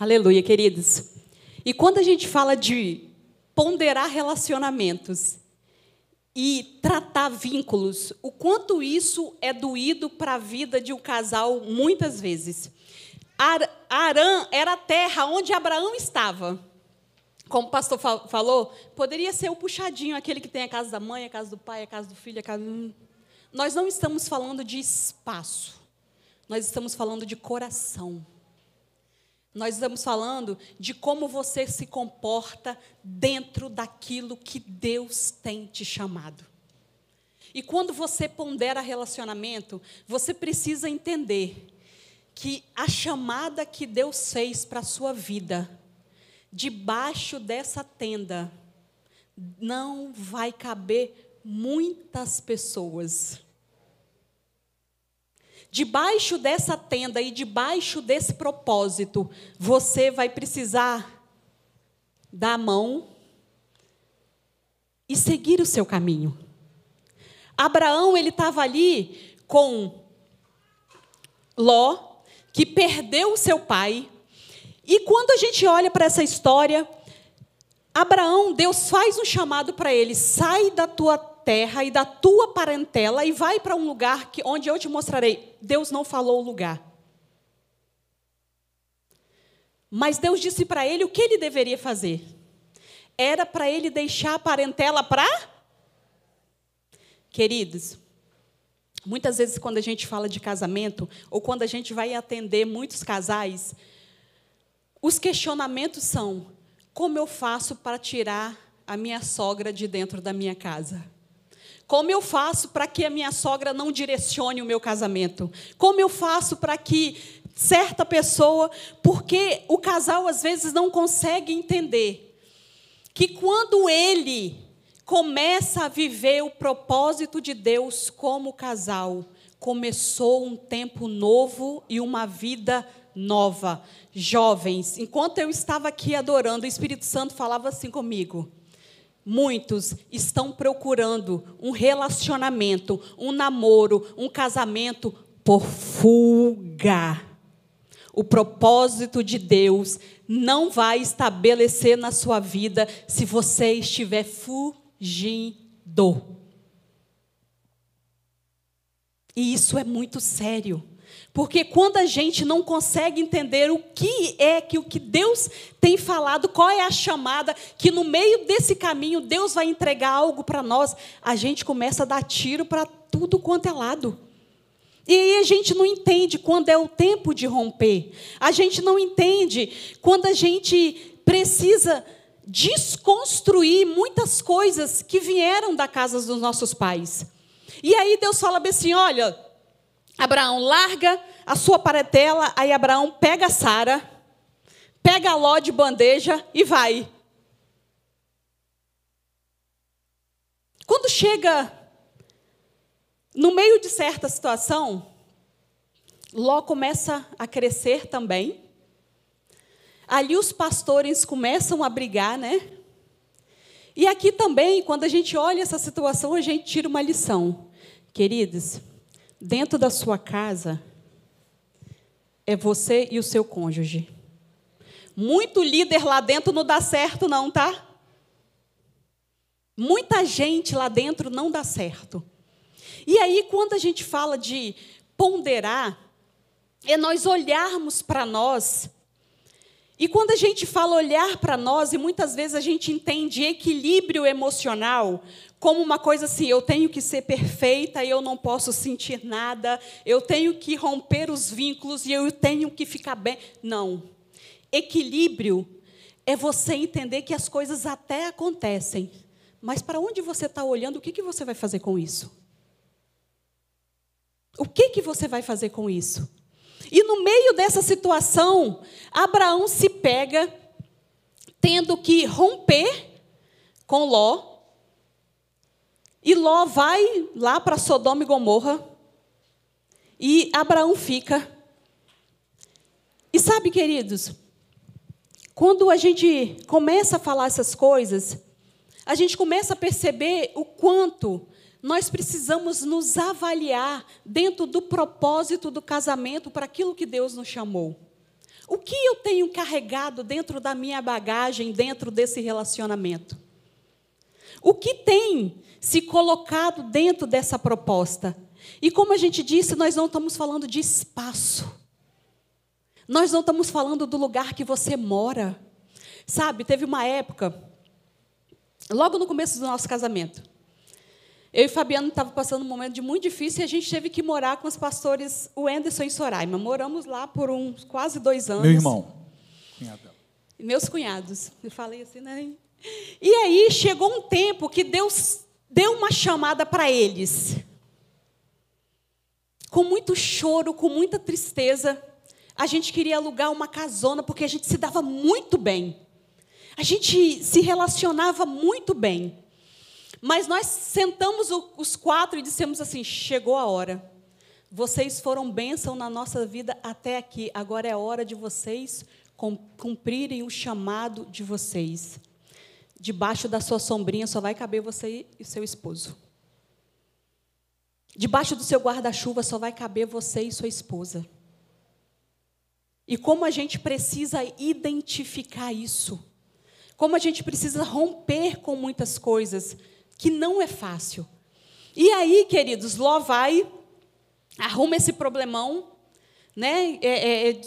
Aleluia, queridos. E quando a gente fala de ponderar relacionamentos, e tratar vínculos, o quanto isso é doído para a vida de um casal muitas vezes. Arã era a terra onde Abraão estava. Como o pastor falou, poderia ser o puxadinho, aquele que tem a casa da mãe, a casa do pai, a casa do filho, a casa. Nós não estamos falando de espaço, nós estamos falando de coração. Nós estamos falando de como você se comporta dentro daquilo que Deus tem te chamado. E quando você pondera relacionamento, você precisa entender que a chamada que Deus fez para a sua vida, debaixo dessa tenda, não vai caber muitas pessoas debaixo dessa tenda e debaixo desse propósito, você vai precisar dar a mão e seguir o seu caminho. Abraão, ele estava ali com Ló, que perdeu o seu pai. E quando a gente olha para essa história, Abraão, Deus faz um chamado para ele: sai da tua terra e da tua parentela e vai para um lugar que, onde eu te mostrarei. Deus não falou o lugar. Mas Deus disse para ele o que ele deveria fazer. Era para ele deixar a parentela para. Queridos, muitas vezes quando a gente fala de casamento, ou quando a gente vai atender muitos casais, os questionamentos são: como eu faço para tirar a minha sogra de dentro da minha casa? Como eu faço para que a minha sogra não direcione o meu casamento? Como eu faço para que certa pessoa, porque o casal às vezes não consegue entender que quando ele começa a viver o propósito de Deus como casal, começou um tempo novo e uma vida nova. Jovens, enquanto eu estava aqui adorando, o Espírito Santo falava assim comigo: Muitos estão procurando um relacionamento, um namoro, um casamento por fuga. O propósito de Deus não vai estabelecer na sua vida se você estiver fugindo. E isso é muito sério. Porque quando a gente não consegue entender o que é que o que Deus tem falado, qual é a chamada, que no meio desse caminho Deus vai entregar algo para nós, a gente começa a dar tiro para tudo quanto é lado. E aí a gente não entende quando é o tempo de romper. A gente não entende quando a gente precisa desconstruir muitas coisas que vieram da casa dos nossos pais. E aí Deus fala bem assim: olha, Abraão larga a sua paretela, aí Abraão pega Sara, pega Ló de bandeja e vai. Quando chega no meio de certa situação, Ló começa a crescer também. Ali os pastores começam a brigar, né? E aqui também, quando a gente olha essa situação, a gente tira uma lição. Queridos, Dentro da sua casa é você e o seu cônjuge. Muito líder lá dentro não dá certo, não, tá? Muita gente lá dentro não dá certo. E aí, quando a gente fala de ponderar, é nós olharmos para nós. E quando a gente fala olhar para nós, e muitas vezes a gente entende equilíbrio emocional como uma coisa assim, eu tenho que ser perfeita, eu não posso sentir nada, eu tenho que romper os vínculos e eu tenho que ficar bem. Não. Equilíbrio é você entender que as coisas até acontecem, mas para onde você está olhando, o que, que você vai fazer com isso? O que, que você vai fazer com isso? E no meio dessa situação, Abraão se pega tendo que romper com Ló, e Ló vai lá para Sodoma e Gomorra. E Abraão fica. E sabe, queridos, quando a gente começa a falar essas coisas, a gente começa a perceber o quanto nós precisamos nos avaliar dentro do propósito do casamento para aquilo que Deus nos chamou. O que eu tenho carregado dentro da minha bagagem, dentro desse relacionamento? O que tem se colocado dentro dessa proposta. E como a gente disse, nós não estamos falando de espaço. Nós não estamos falando do lugar que você mora. Sabe, teve uma época, logo no começo do nosso casamento, eu e Fabiano estavam passando um momento de muito difícil e a gente teve que morar com os pastores, o Anderson e Soraima. Moramos lá por uns quase dois anos. Meu irmão. Cunhadão. Meus cunhados. Eu falei assim, né? E aí chegou um tempo que Deus deu uma chamada para eles. Com muito choro, com muita tristeza, a gente queria alugar uma casona porque a gente se dava muito bem. A gente se relacionava muito bem. Mas nós sentamos os quatro e dissemos assim: chegou a hora. Vocês foram bênção na nossa vida até aqui. Agora é hora de vocês cumprirem o chamado de vocês debaixo da sua sombrinha só vai caber você e seu esposo. Debaixo do seu guarda-chuva só vai caber você e sua esposa. E como a gente precisa identificar isso. Como a gente precisa romper com muitas coisas que não é fácil. E aí, queridos, Ló vai, arruma esse problemão, né? É, é,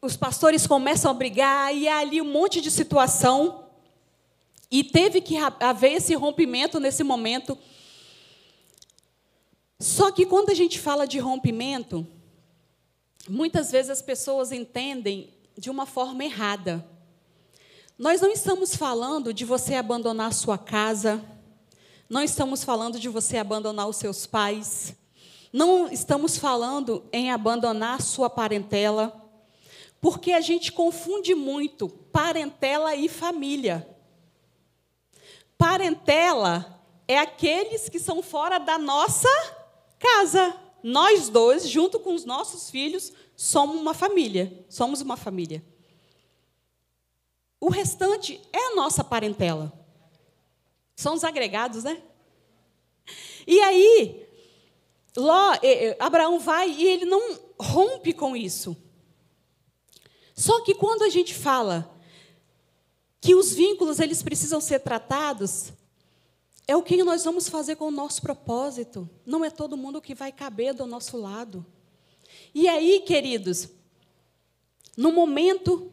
os pastores começam a brigar, e há ali um monte de situação. E teve que haver esse rompimento nesse momento. Só que quando a gente fala de rompimento, muitas vezes as pessoas entendem de uma forma errada. Nós não estamos falando de você abandonar sua casa, não estamos falando de você abandonar os seus pais, não estamos falando em abandonar sua parentela. Porque a gente confunde muito parentela e família. Parentela é aqueles que são fora da nossa casa. Nós dois, junto com os nossos filhos, somos uma família. Somos uma família. O restante é a nossa parentela. São os agregados, né? E aí, Ló, Abraão vai e ele não rompe com isso. Só que quando a gente fala que os vínculos eles precisam ser tratados, é o que nós vamos fazer com o nosso propósito. Não é todo mundo que vai caber do nosso lado. E aí, queridos, no momento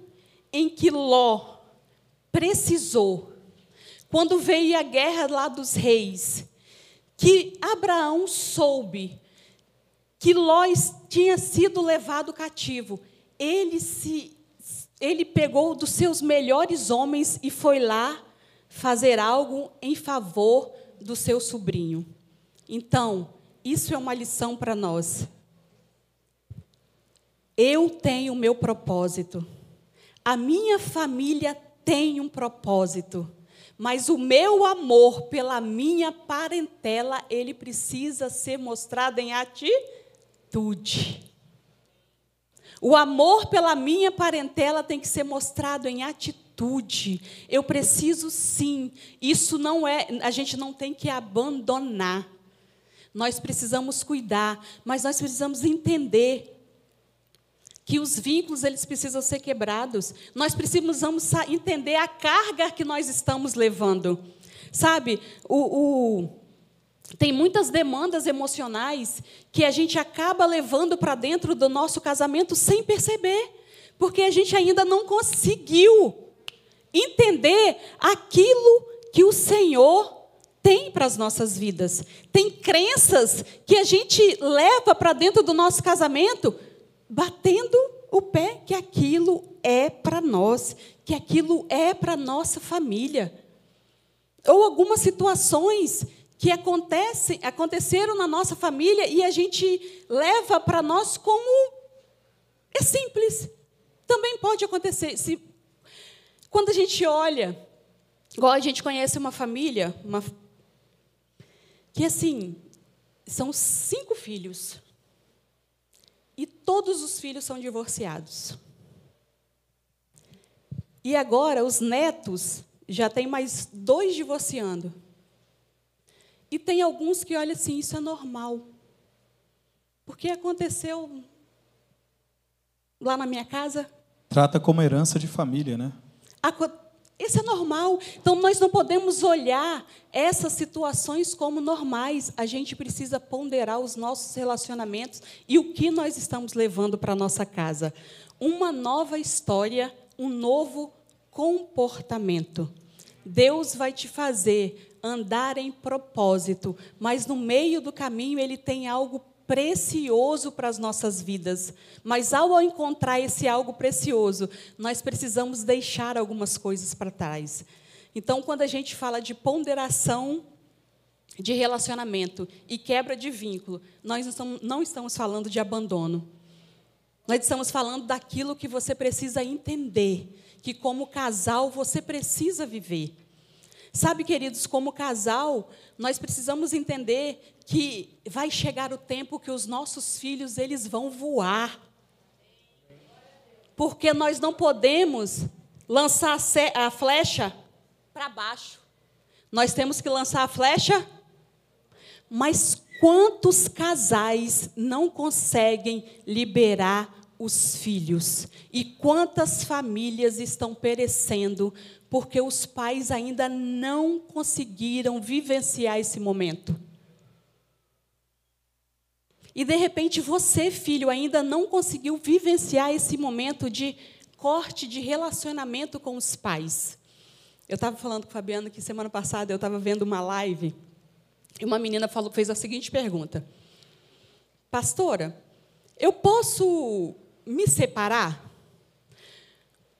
em que Ló precisou, quando veio a guerra lá dos reis, que Abraão soube que Ló tinha sido levado cativo, ele se ele pegou dos seus melhores homens e foi lá fazer algo em favor do seu sobrinho. Então, isso é uma lição para nós. Eu tenho o meu propósito. A minha família tem um propósito. Mas o meu amor pela minha parentela, ele precisa ser mostrado em atitude. O amor pela minha parentela tem que ser mostrado em atitude. Eu preciso sim. Isso não é, a gente não tem que abandonar. Nós precisamos cuidar, mas nós precisamos entender que os vínculos eles precisam ser quebrados. Nós precisamos entender a carga que nós estamos levando. Sabe, o, o tem muitas demandas emocionais que a gente acaba levando para dentro do nosso casamento sem perceber, porque a gente ainda não conseguiu entender aquilo que o Senhor tem para as nossas vidas. Tem crenças que a gente leva para dentro do nosso casamento, batendo o pé que aquilo é para nós, que aquilo é para nossa família. Ou algumas situações que acontecem, aconteceram na nossa família e a gente leva para nós como é simples. Também pode acontecer. Se, quando a gente olha, igual a gente conhece uma família, uma, que assim, são cinco filhos. E todos os filhos são divorciados. E agora os netos já tem mais dois divorciando. E tem alguns que olham assim, isso é normal. Porque aconteceu lá na minha casa. Trata como herança de família, né? Isso é normal. Então, nós não podemos olhar essas situações como normais. A gente precisa ponderar os nossos relacionamentos e o que nós estamos levando para nossa casa. Uma nova história, um novo comportamento. Deus vai te fazer andar em propósito, mas no meio do caminho ele tem algo precioso para as nossas vidas. Mas ao encontrar esse algo precioso, nós precisamos deixar algumas coisas para trás. Então, quando a gente fala de ponderação de relacionamento e quebra de vínculo, nós não estamos falando de abandono. Nós estamos falando daquilo que você precisa entender, que como casal você precisa viver. Sabe, queridos, como casal, nós precisamos entender que vai chegar o tempo que os nossos filhos eles vão voar. Porque nós não podemos lançar a flecha para baixo. Nós temos que lançar a flecha. Mas quantos casais não conseguem liberar os filhos? E quantas famílias estão perecendo porque os pais ainda não conseguiram vivenciar esse momento. E de repente você, filho, ainda não conseguiu vivenciar esse momento de corte de relacionamento com os pais. Eu estava falando com o Fabiano que semana passada eu estava vendo uma live e uma menina falou, fez a seguinte pergunta: Pastora, eu posso me separar?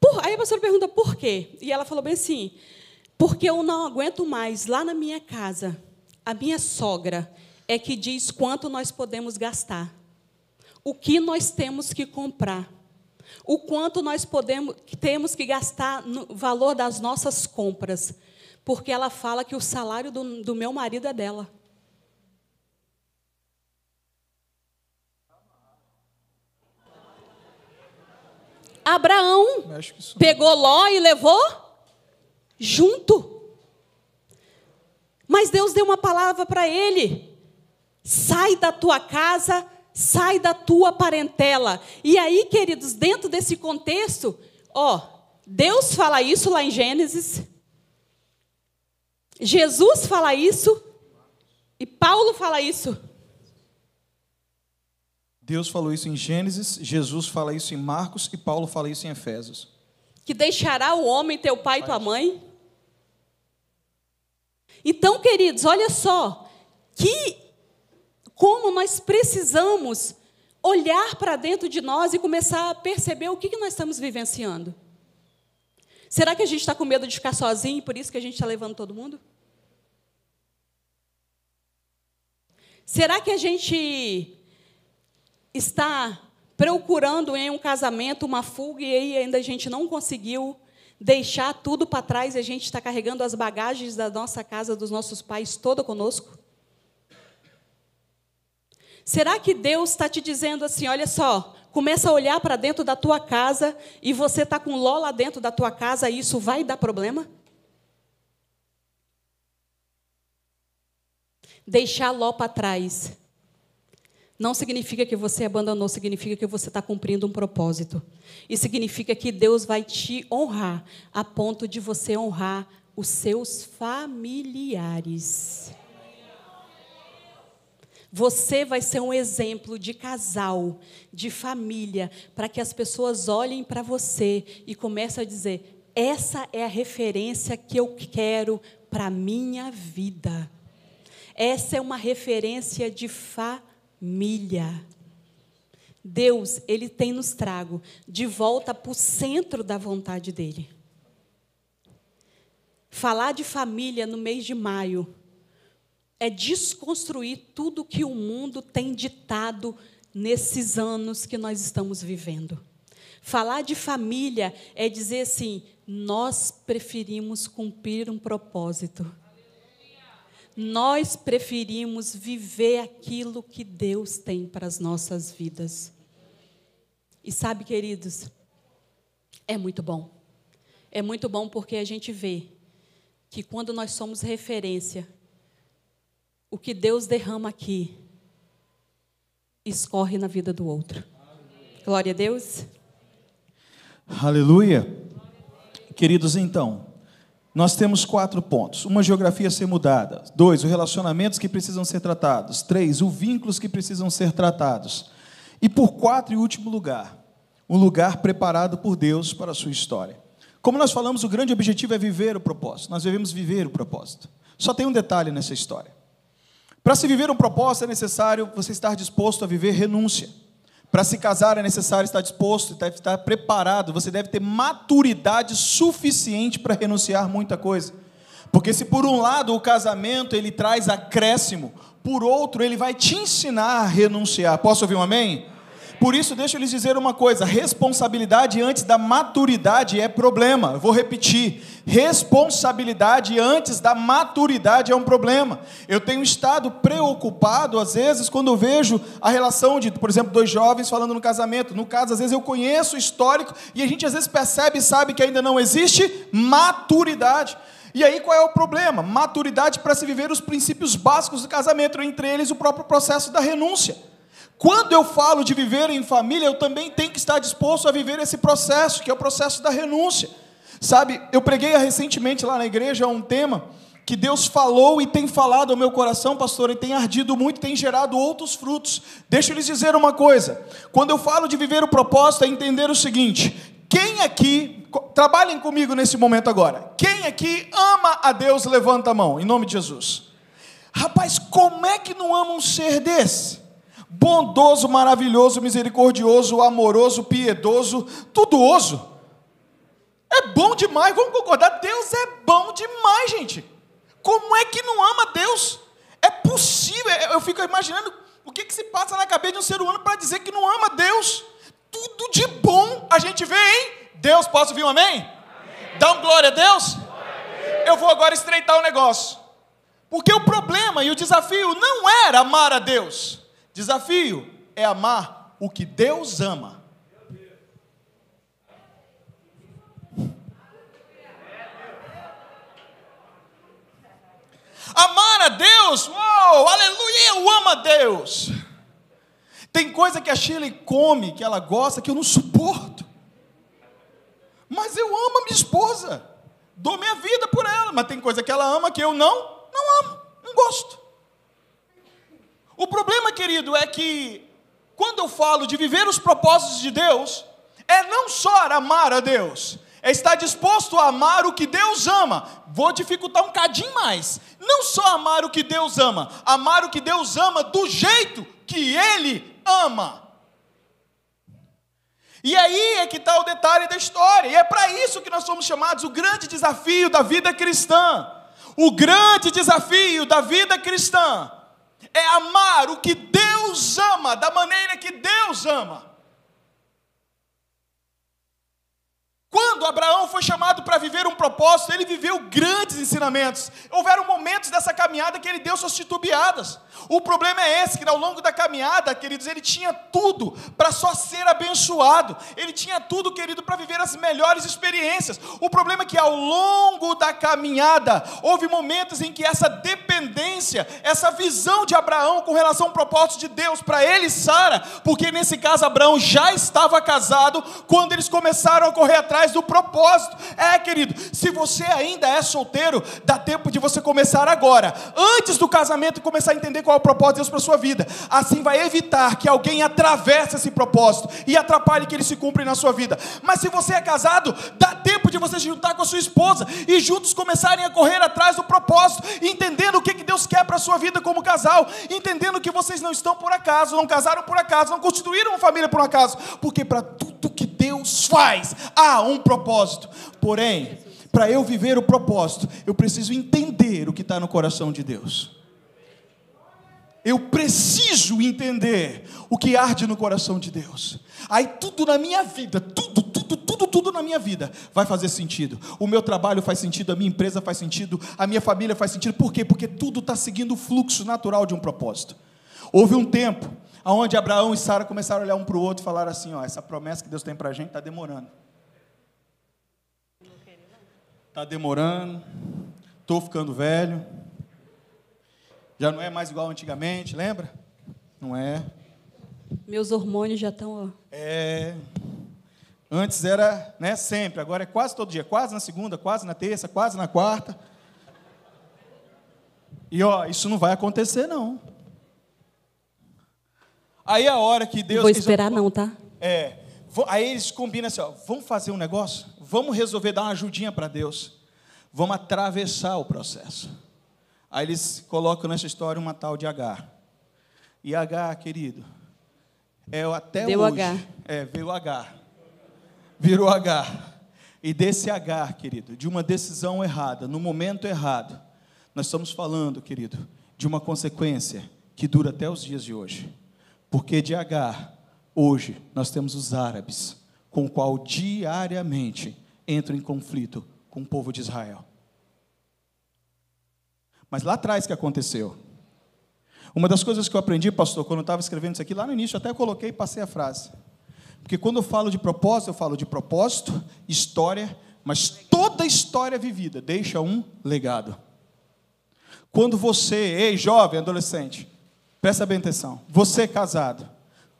Por, aí a pastora pergunta por quê? E ela falou bem assim: porque eu não aguento mais lá na minha casa. A minha sogra é que diz quanto nós podemos gastar, o que nós temos que comprar, o quanto nós podemos, temos que gastar no valor das nossas compras, porque ela fala que o salário do, do meu marido é dela. Abraão pegou Ló e levou junto. Mas Deus deu uma palavra para ele. sai da tua casa, sai da tua parentela. E aí, queridos, dentro desse contexto, ó, Deus fala isso lá em Gênesis. Jesus fala isso e Paulo fala isso. Deus falou isso em Gênesis, Jesus fala isso em Marcos e Paulo fala isso em Efésios. Que deixará o homem teu pai e tua mãe. Então, queridos, olha só, que como nós precisamos olhar para dentro de nós e começar a perceber o que, que nós estamos vivenciando. Será que a gente está com medo de ficar sozinho e por isso que a gente está levando todo mundo? Será que a gente está procurando em um casamento uma fuga e aí ainda a gente não conseguiu deixar tudo para trás e a gente está carregando as bagagens da nossa casa, dos nossos pais, toda conosco? Será que Deus está te dizendo assim: olha só, começa a olhar para dentro da tua casa e você está com Ló lá dentro da tua casa e isso vai dar problema? Deixar Ló para trás não significa que você abandonou, significa que você está cumprindo um propósito. E significa que Deus vai te honrar a ponto de você honrar os seus familiares. Você vai ser um exemplo de casal, de família, para que as pessoas olhem para você e comecem a dizer: essa é a referência que eu quero para minha vida. Essa é uma referência de família milha. Deus, ele tem nos trago de volta para o centro da vontade dele. Falar de família no mês de maio é desconstruir tudo que o mundo tem ditado nesses anos que nós estamos vivendo. Falar de família é dizer assim: nós preferimos cumprir um propósito nós preferimos viver aquilo que Deus tem para as nossas vidas. E sabe, queridos, é muito bom. É muito bom porque a gente vê que quando nós somos referência, o que Deus derrama aqui escorre na vida do outro. Glória a Deus. Aleluia. Queridos, então, nós temos quatro pontos. Uma, geografia a ser mudada. Dois, os relacionamentos que precisam ser tratados. Três, os vínculos que precisam ser tratados. E por quatro e último lugar, um lugar preparado por Deus para a sua história. Como nós falamos, o grande objetivo é viver o propósito. Nós devemos viver o propósito. Só tem um detalhe nessa história. Para se viver um propósito, é necessário você estar disposto a viver renúncia. Para se casar é necessário estar disposto, estar preparado, você deve ter maturidade suficiente para renunciar muita coisa. Porque se por um lado o casamento ele traz acréscimo, por outro ele vai te ensinar a renunciar. Posso ouvir um amém? Por isso, deixa eu lhes dizer uma coisa: responsabilidade antes da maturidade é problema. Eu vou repetir: responsabilidade antes da maturidade é um problema. Eu tenho estado preocupado, às vezes, quando eu vejo a relação de, por exemplo, dois jovens falando no casamento. No caso, às vezes eu conheço o histórico e a gente às vezes percebe e sabe que ainda não existe maturidade. E aí qual é o problema? Maturidade para se viver os princípios básicos do casamento, entre eles o próprio processo da renúncia. Quando eu falo de viver em família, eu também tenho que estar disposto a viver esse processo, que é o processo da renúncia. Sabe, eu preguei recentemente lá na igreja um tema que Deus falou e tem falado ao meu coração, pastor, e tem ardido muito, tem gerado outros frutos. Deixa eu lhes dizer uma coisa: quando eu falo de viver o propósito, é entender o seguinte: quem aqui, trabalhem comigo nesse momento agora, quem aqui ama a Deus, levanta a mão, em nome de Jesus. Rapaz, como é que não ama um ser desse? Bondoso, maravilhoso, misericordioso, amoroso, piedoso, tudoso. É bom demais, vamos concordar? Deus é bom demais, gente. Como é que não ama Deus? É possível, eu fico imaginando o que, que se passa na cabeça de um ser humano para dizer que não ama Deus. Tudo de bom a gente vê, hein? Deus, posso ouvir um amém? amém. Dá um glória a Deus? Glória a Deus? Eu vou agora estreitar o negócio. Porque o problema e o desafio não era amar a Deus. Desafio é amar o que Deus ama. Amar a Deus, uou, aleluia, eu amo a Deus. Tem coisa que a Shirley come, que ela gosta, que eu não suporto. Mas eu amo a minha esposa. Dou minha vida por ela. Mas tem coisa que ela ama que eu não, não amo, não gosto. O problema, querido, é que quando eu falo de viver os propósitos de Deus, é não só amar a Deus, é estar disposto a amar o que Deus ama. Vou dificultar um cadinho mais. Não só amar o que Deus ama, amar o que Deus ama do jeito que Ele ama. E aí é que está o detalhe da história, e é para isso que nós somos chamados o grande desafio da vida cristã. O grande desafio da vida cristã é amar o que Deus ama, da maneira que Deus ama. Quando Abraão foi chamado para viver um propósito, ele viveu grandes ensinamentos. Houveram momentos dessa caminhada que ele deu suas titubeadas. O problema é esse, que ao longo da caminhada, queridos, ele tinha tudo para só ser abençoado. Ele tinha tudo, querido, para viver as melhores experiências. O problema é que ao longo da caminhada, houve momentos em que essa dependência, essa visão de Abraão com relação ao propósito de Deus para ele e Sara, porque nesse caso Abraão já estava casado, quando eles começaram a correr atrás atrás do propósito. É, querido, se você ainda é solteiro, dá tempo de você começar agora, antes do casamento, começar a entender qual é o propósito de Deus para sua vida. Assim vai evitar que alguém atravesse esse propósito e atrapalhe que ele se cumpra na sua vida. Mas se você é casado, dá tempo de você se juntar com a sua esposa e juntos começarem a correr atrás do propósito, entendendo o que Deus quer para a sua vida como casal, entendendo que vocês não estão por acaso, não casaram por acaso, não constituíram uma família por acaso, porque para tudo que Deus faz há um propósito. Porém, para eu viver o propósito, eu preciso entender o que está no coração de Deus. Eu preciso entender o que arde no coração de Deus. Aí tudo na minha vida, tudo, tudo, tudo, tudo na minha vida vai fazer sentido. O meu trabalho faz sentido, a minha empresa faz sentido, a minha família faz sentido. Por quê? Porque tudo está seguindo o fluxo natural de um propósito. Houve um tempo onde Abraão e Sara começaram a olhar um para o outro e falaram assim: ó, essa promessa que Deus tem para a gente está demorando. Está demorando, estou ficando velho, já não é mais igual antigamente, lembra? Não é. Meus hormônios já estão. É. Antes era, né, sempre, agora é quase todo dia, quase na segunda, quase na terça, quase na quarta. E ó, isso não vai acontecer não. Aí a hora que Deus. Não vou esperar não, tá? É. Aí eles combinam assim, ó, vamos fazer um negócio? Vamos resolver dar uma ajudinha para Deus. Vamos atravessar o processo. Aí eles colocam nessa história uma tal de H. E H, querido, é até Deu hoje. H. É, veio H. Virou H. E desse H, querido, de uma decisão errada, no momento errado, nós estamos falando, querido, de uma consequência que dura até os dias de hoje. Porque de H, hoje, nós temos os árabes, com o qual diariamente entram em conflito com o povo de Israel. Mas lá atrás que aconteceu. Uma das coisas que eu aprendi, pastor, quando eu estava escrevendo isso aqui, lá no início, até coloquei e passei a frase. Porque quando eu falo de propósito, eu falo de propósito, história, mas toda história vivida deixa um legado. Quando você, ei, jovem, adolescente, presta bem atenção, você casado,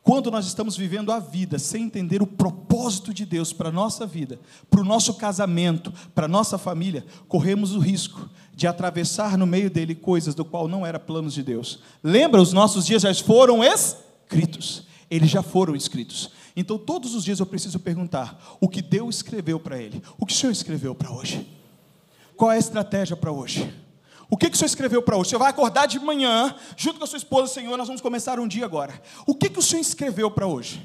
quando nós estamos vivendo a vida sem entender o propósito de Deus para a nossa vida, para o nosso casamento, para a nossa família, corremos o risco de atravessar no meio dele coisas do qual não era planos de Deus. Lembra, os nossos dias já foram escritos. Eles já foram escritos. Então, todos os dias eu preciso perguntar: o que Deus escreveu para ele? O que o Senhor escreveu para hoje? Qual é a estratégia para hoje? O que, que o Senhor escreveu para hoje? Você vai acordar de manhã, junto com a sua esposa, Senhor, nós vamos começar um dia agora. O que, que o Senhor escreveu para hoje?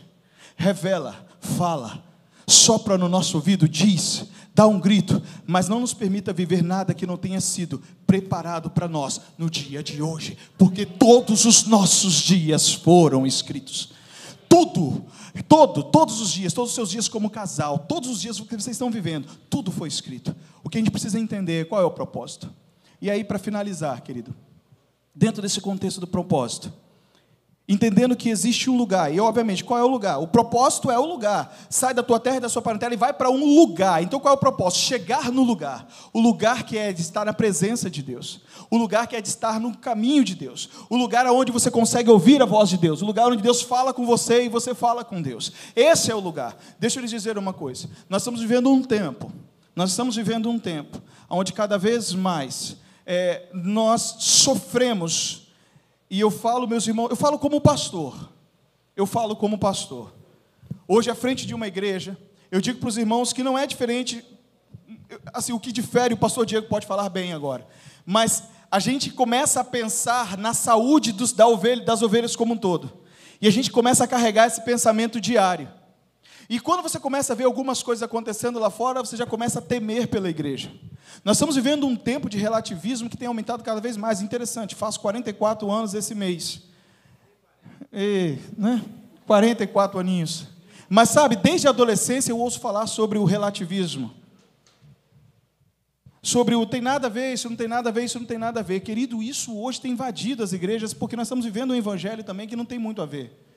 Revela, fala, sopra no nosso ouvido, diz, dá um grito, mas não nos permita viver nada que não tenha sido preparado para nós no dia de hoje, porque todos os nossos dias foram escritos. Tudo, todo, todos os dias, todos os seus dias como casal, todos os dias que vocês estão vivendo, tudo foi escrito. O que a gente precisa entender, qual é o propósito? E aí, para finalizar, querido, dentro desse contexto do propósito, entendendo que existe um lugar. E, obviamente, qual é o lugar? O propósito é o lugar. Sai da tua terra e da sua parentela e vai para um lugar. Então, qual é o propósito? Chegar no lugar. O lugar que é de estar na presença de Deus. O lugar que é de estar no caminho de Deus. O lugar onde você consegue ouvir a voz de Deus. O lugar onde Deus fala com você e você fala com Deus. Esse é o lugar. Deixa eu lhes dizer uma coisa. Nós estamos vivendo um tempo. Nós estamos vivendo um tempo onde cada vez mais é, nós sofremos e eu falo, meus irmãos, eu falo como pastor. Eu falo como pastor. Hoje, à frente de uma igreja, eu digo para os irmãos que não é diferente. Assim, o que difere, o pastor Diego pode falar bem agora. Mas a gente começa a pensar na saúde dos, da ovelha, das ovelhas como um todo. E a gente começa a carregar esse pensamento diário. E quando você começa a ver algumas coisas acontecendo lá fora, você já começa a temer pela igreja. Nós estamos vivendo um tempo de relativismo que tem aumentado cada vez mais. Interessante, faço 44 anos esse mês. E, né? 44 aninhos. Mas sabe, desde a adolescência eu ouço falar sobre o relativismo. Sobre o tem nada a ver, isso não tem nada a ver, isso não tem nada a ver. Querido, isso hoje tem invadido as igrejas, porque nós estamos vivendo um evangelho também que não tem muito a ver.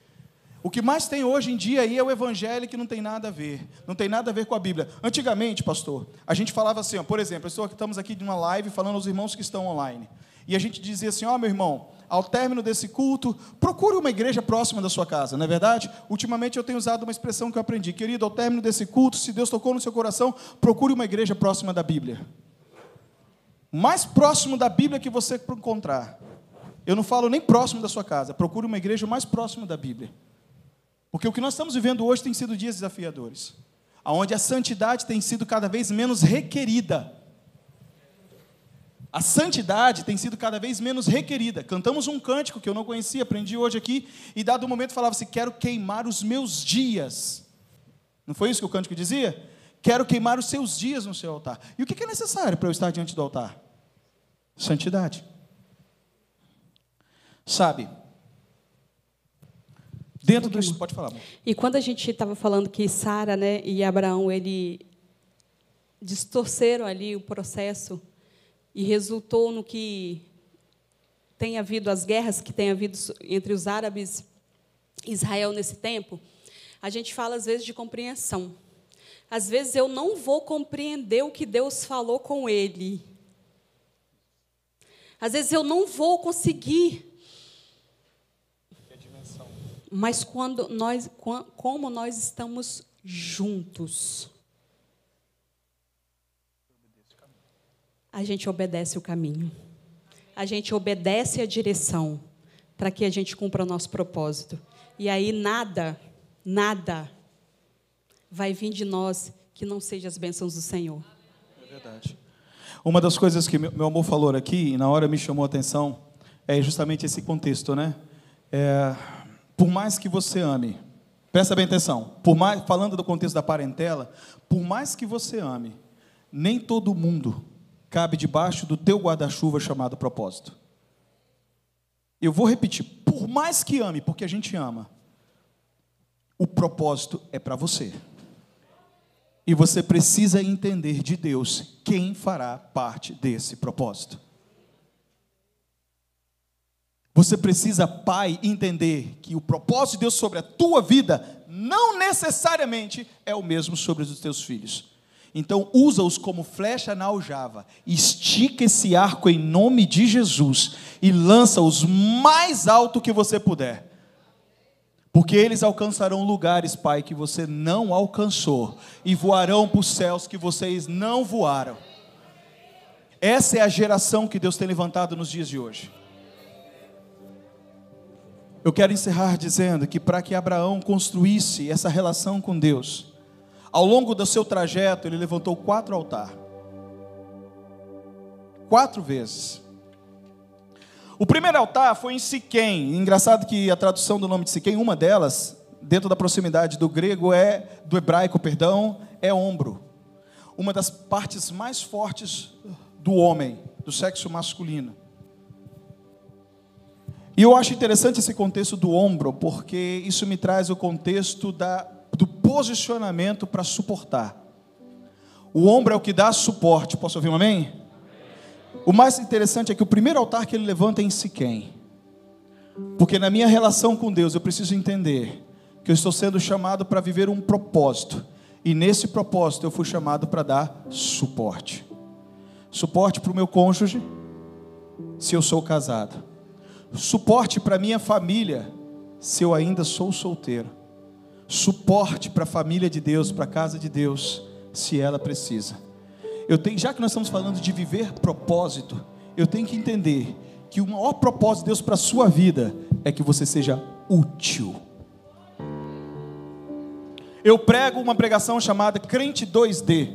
O que mais tem hoje em dia aí é o evangelho que não tem nada a ver, não tem nada a ver com a Bíblia. Antigamente, pastor, a gente falava assim, ó, por exemplo, estamos aqui de uma live falando aos irmãos que estão online. E a gente dizia assim: ó, oh, meu irmão, ao término desse culto, procure uma igreja próxima da sua casa, não é verdade? Ultimamente eu tenho usado uma expressão que eu aprendi, querido, ao término desse culto, se Deus tocou no seu coração, procure uma igreja próxima da Bíblia. Mais próximo da Bíblia que você encontrar. Eu não falo nem próximo da sua casa, procure uma igreja mais próximo da Bíblia. Porque o que nós estamos vivendo hoje tem sido dias desafiadores, aonde a santidade tem sido cada vez menos requerida. A santidade tem sido cada vez menos requerida. Cantamos um cântico que eu não conhecia, aprendi hoje aqui, e dado um momento falava assim: Quero queimar os meus dias. Não foi isso que o cântico dizia? Quero queimar os seus dias no seu altar. E o que é necessário para eu estar diante do altar? Santidade. Sabe, Dentro do pode falar. Amor. E quando a gente estava falando que Sara, né, e Abraão, ele distorceram ali o processo e resultou no que tem havido as guerras que tem havido entre os árabes e Israel nesse tempo, a gente fala às vezes de compreensão. Às vezes eu não vou compreender o que Deus falou com ele. Às vezes eu não vou conseguir mas quando nós, como nós estamos juntos, a gente obedece o caminho. A gente obedece a direção para que a gente cumpra o nosso propósito. E aí nada, nada vai vir de nós que não seja as bênçãos do Senhor. É verdade. Uma das coisas que meu amor falou aqui, e na hora me chamou a atenção, é justamente esse contexto, né? É, por mais que você ame, presta bem atenção, por mais, falando do contexto da parentela, por mais que você ame, nem todo mundo cabe debaixo do teu guarda-chuva chamado propósito. Eu vou repetir, por mais que ame, porque a gente ama, o propósito é para você. E você precisa entender de Deus quem fará parte desse propósito. Você precisa, pai, entender que o propósito de Deus sobre a tua vida não necessariamente é o mesmo sobre os teus filhos. Então, usa-os como flecha na aljava, estica esse arco em nome de Jesus e lança-os mais alto que você puder. Porque eles alcançarão lugares, Pai, que você não alcançou, e voarão para os céus que vocês não voaram. Essa é a geração que Deus tem levantado nos dias de hoje. Eu quero encerrar dizendo que para que Abraão construísse essa relação com Deus, ao longo do seu trajeto, ele levantou quatro altares. Quatro vezes. O primeiro altar foi em Siquém. Engraçado que a tradução do nome de Siquém, uma delas, dentro da proximidade do grego é do hebraico, perdão, é ombro. Uma das partes mais fortes do homem, do sexo masculino. E eu acho interessante esse contexto do ombro, porque isso me traz o contexto da, do posicionamento para suportar. O ombro é o que dá suporte. Posso ouvir um amém? O mais interessante é que o primeiro altar que ele levanta é em Siquém. Porque na minha relação com Deus eu preciso entender que eu estou sendo chamado para viver um propósito. E nesse propósito eu fui chamado para dar suporte. Suporte para o meu cônjuge, se eu sou casado. Suporte para minha família, se eu ainda sou solteiro. Suporte para a família de Deus, para a casa de Deus, se ela precisa. Eu tenho, já que nós estamos falando de viver propósito, eu tenho que entender que o maior propósito de Deus para a sua vida é que você seja útil. Eu prego uma pregação chamada Crente 2D.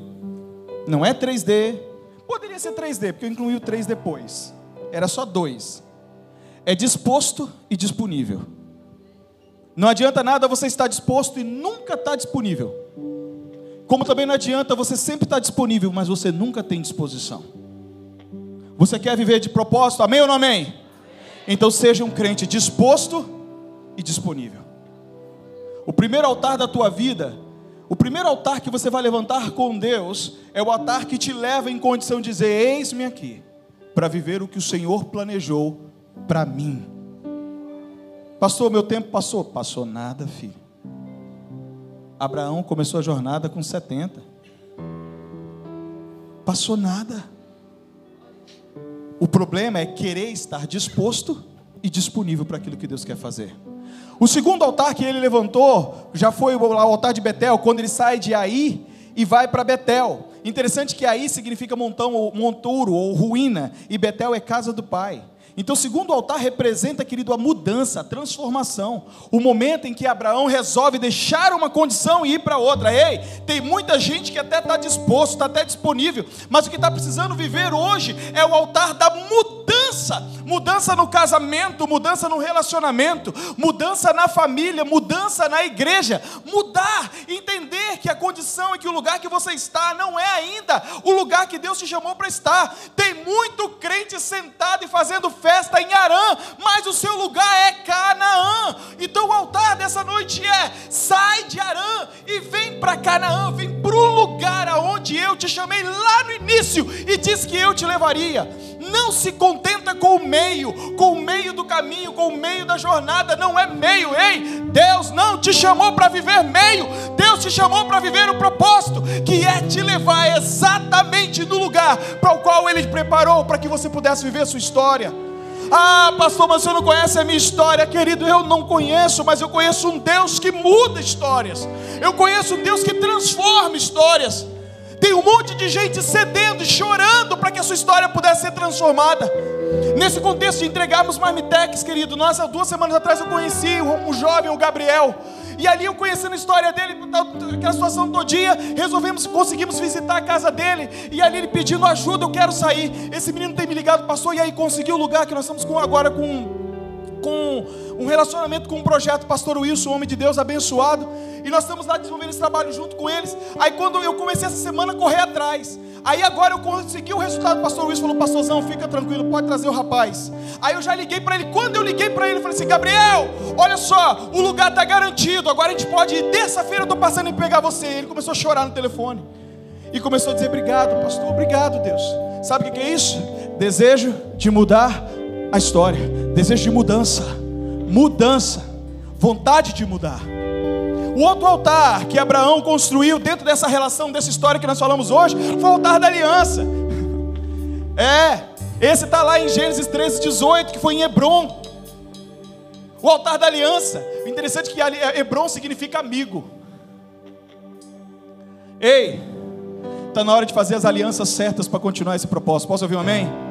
Não é 3D. Poderia ser 3D, porque eu incluí o 3 depois. Era só dois. É disposto e disponível. Não adianta nada você estar disposto e nunca estar disponível. Como também não adianta você sempre estar disponível, mas você nunca tem disposição. Você quer viver de propósito? Amém ou não amém? Então seja um crente disposto e disponível. O primeiro altar da tua vida, o primeiro altar que você vai levantar com Deus, é o altar que te leva em condição de dizer: Eis-me aqui, para viver o que o Senhor planejou para mim. Pastor, meu tempo passou? Passou nada, filho. Abraão começou a jornada com 70. Passou nada. O problema é querer estar disposto e disponível para aquilo que Deus quer fazer. O segundo altar que ele levantou já foi o altar de Betel, quando ele sai de Aí e vai para Betel. Interessante que Aí significa montão, monturo ou ruína, e Betel é casa do pai. Então, o segundo altar representa, querido, a mudança, a transformação. O momento em que Abraão resolve deixar uma condição e ir para outra. Ei, tem muita gente que até está disposto, está até disponível, mas o que está precisando viver hoje é o altar da mudança. Mudança no casamento, mudança no relacionamento, mudança na família, mudança na igreja. Mudar, entender que a condição e que o lugar que você está não é ainda o lugar que Deus te chamou para estar. Tem muito crente sentado e fazendo festa festa em Arã, mas o seu lugar é Canaã. Então o altar dessa noite é: sai de Arã e vem para Canaã, vem para o lugar aonde eu te chamei lá no início e disse que eu te levaria. Não se contenta com o meio, com o meio do caminho, com o meio da jornada, não é meio, ei, Deus não te chamou para viver meio, Deus te chamou para viver o propósito, que é te levar exatamente no lugar para o qual Ele te preparou para que você pudesse viver a sua história. Ah, pastor, mas você não conhece a minha história, querido. Eu não conheço, mas eu conheço um Deus que muda histórias. Eu conheço um Deus que transforma histórias. Tem um monte de gente cedendo chorando para que a sua história pudesse ser transformada. Nesse contexto de entregarmos marmitex, querido, nós há duas semanas atrás eu conheci um jovem, o Gabriel. E ali eu conhecendo a história dele, aquela situação todo dia, resolvemos, conseguimos visitar a casa dele. E ali ele pedindo ajuda, eu quero sair. Esse menino tem me ligado, passou e aí conseguiu o lugar que nós estamos com agora com com um relacionamento com um projeto, pastor Wilson, homem de Deus abençoado, e nós estamos lá desenvolvendo esse trabalho junto com eles. Aí quando eu comecei essa semana a correr atrás, Aí agora eu consegui o resultado. O pastor Luiz falou: Pastorzão, fica tranquilo, pode trazer o rapaz. Aí eu já liguei para ele. Quando eu liguei para ele, falei assim: Gabriel, olha só, o lugar está garantido. Agora a gente pode ir. Terça-feira eu estou passando em pegar você. Ele começou a chorar no telefone. E começou a dizer: Obrigado, pastor, obrigado, Deus. Sabe o que é isso? Desejo de mudar a história. Desejo de mudança. Mudança. Vontade de mudar. O outro altar que Abraão construiu dentro dessa relação, dessa história que nós falamos hoje, foi o altar da aliança. É, esse está lá em Gênesis 13, 18, que foi em Hebron. O altar da aliança. O interessante é que Hebron significa amigo. Ei, está na hora de fazer as alianças certas para continuar esse propósito. Posso ouvir um amém?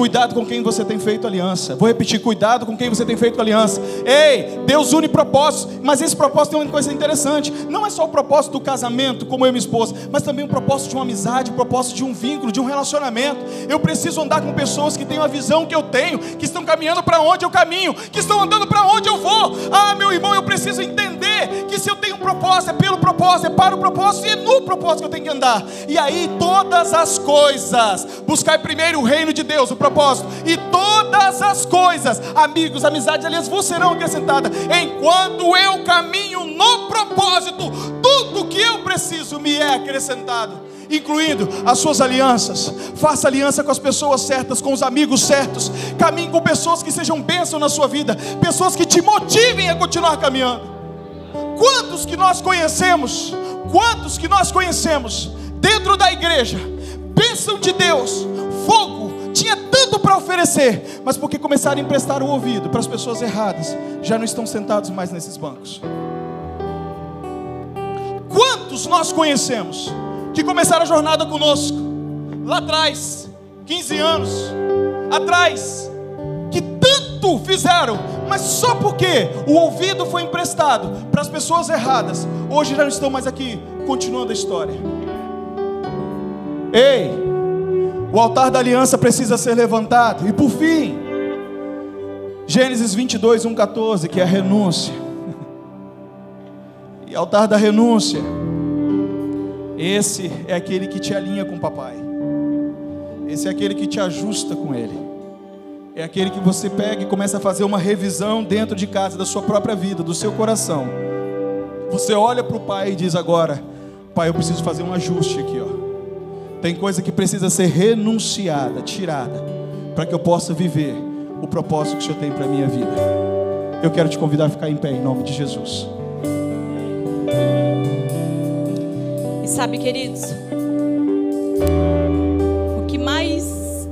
Cuidado com quem você tem feito aliança. Vou repetir: cuidado com quem você tem feito aliança. Ei, Deus une propósitos, mas esse propósito tem uma coisa interessante. Não é só o propósito do casamento, como eu e minha esposa, mas também o propósito de uma amizade, o propósito de um vínculo, de um relacionamento. Eu preciso andar com pessoas que têm a visão que eu tenho, que estão caminhando para onde eu caminho, que estão andando para onde eu vou. Ah, meu irmão, eu preciso entender que se eu tenho um propósito, é pelo propósito, é para o propósito e é no propósito que eu tenho que andar. E aí todas as coisas, buscar primeiro o reino de Deus, o propósito propósito, e todas as coisas, amigos, amizades, aliás, vos serão acrescentadas. Enquanto eu caminho no propósito, tudo que eu preciso me é acrescentado. incluindo as suas alianças. Faça aliança com as pessoas certas, com os amigos certos. Caminhe com pessoas que sejam bênção na sua vida, pessoas que te motivem a continuar caminhando. Quantos que nós conhecemos? Quantos que nós conhecemos dentro da igreja? Bênção de Deus, fogo, tinha tanto para oferecer, mas porque começaram a emprestar o ouvido para as pessoas erradas, já não estão sentados mais nesses bancos. Quantos nós conhecemos que começaram a jornada conosco lá atrás, 15 anos atrás, que tanto fizeram, mas só porque o ouvido foi emprestado para as pessoas erradas, hoje já não estão mais aqui, continuando a história. Ei, o altar da aliança precisa ser levantado, e por fim, Gênesis 22, 1, 14, que é a renúncia. E altar da renúncia, esse é aquele que te alinha com o papai, esse é aquele que te ajusta com ele, é aquele que você pega e começa a fazer uma revisão dentro de casa, da sua própria vida, do seu coração. Você olha para o pai e diz agora: Pai, eu preciso fazer um ajuste aqui, ó. Tem coisa que precisa ser renunciada, tirada, para que eu possa viver o propósito que o Senhor tem para a minha vida. Eu quero te convidar a ficar em pé em nome de Jesus. E sabe, queridos, o que mais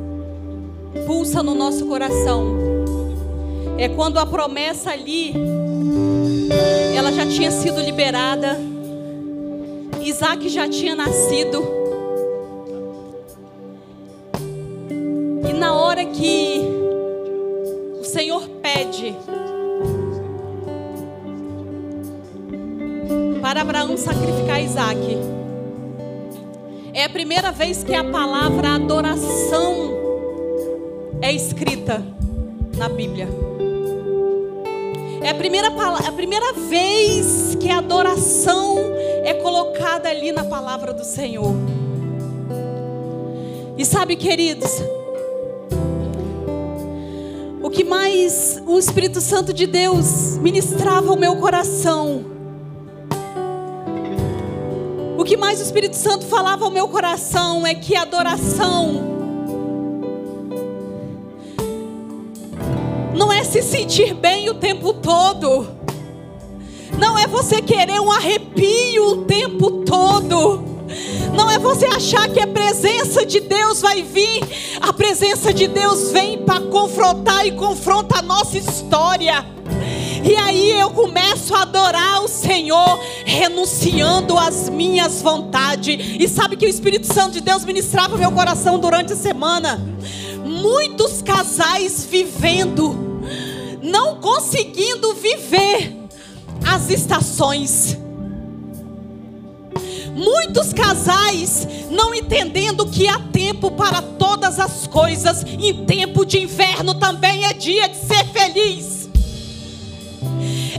pulsa no nosso coração é quando a promessa ali ela já tinha sido liberada, Isaac já tinha nascido, hora que o Senhor pede para Abraão sacrificar Isaac. É a primeira vez que a palavra adoração é escrita na Bíblia. É a primeira, a primeira vez que a adoração é colocada ali na palavra do Senhor. E sabe, queridos, o que mais o Espírito Santo de Deus ministrava ao meu coração. O que mais o Espírito Santo falava ao meu coração é que adoração não é se sentir bem o tempo todo, não é você querer um arrepio o tempo todo, não é você achar que a presença de Deus vai vir, a presença de Deus vem para confrontar e confronta a nossa história. E aí eu começo a adorar o Senhor, renunciando às minhas vontades. E sabe que o Espírito Santo de Deus ministrava meu coração durante a semana? Muitos casais vivendo, não conseguindo viver as estações. Muitos casais não entendendo que há tempo para todas as coisas, em tempo de inverno também é dia de ser feliz.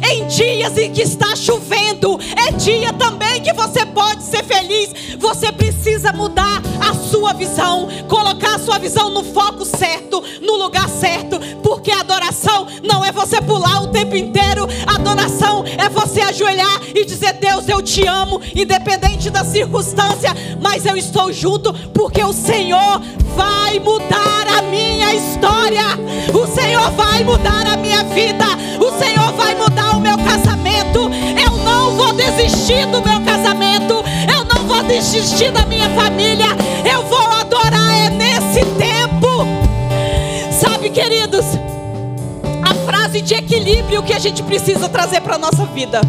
Em dias em que está chovendo, é dia também que você pode ser feliz. Você precisa mudar a sua visão, colocar a sua visão no foco certo, no lugar certo, porque adoração não é você pular o tempo inteiro, adoração é você ajoelhar e dizer: Deus, eu te amo, independente da circunstância, mas eu estou junto, porque o Senhor vai mudar a minha história, o Senhor vai mudar a minha vida, o Senhor vai mudar o meu casamento. Eu não vou desistir do meu casamento, eu não vou desistir da minha família, eu vou adorar é nesse tempo. Sabe, queridos, a frase de equilíbrio que a gente precisa trazer para a nossa vida,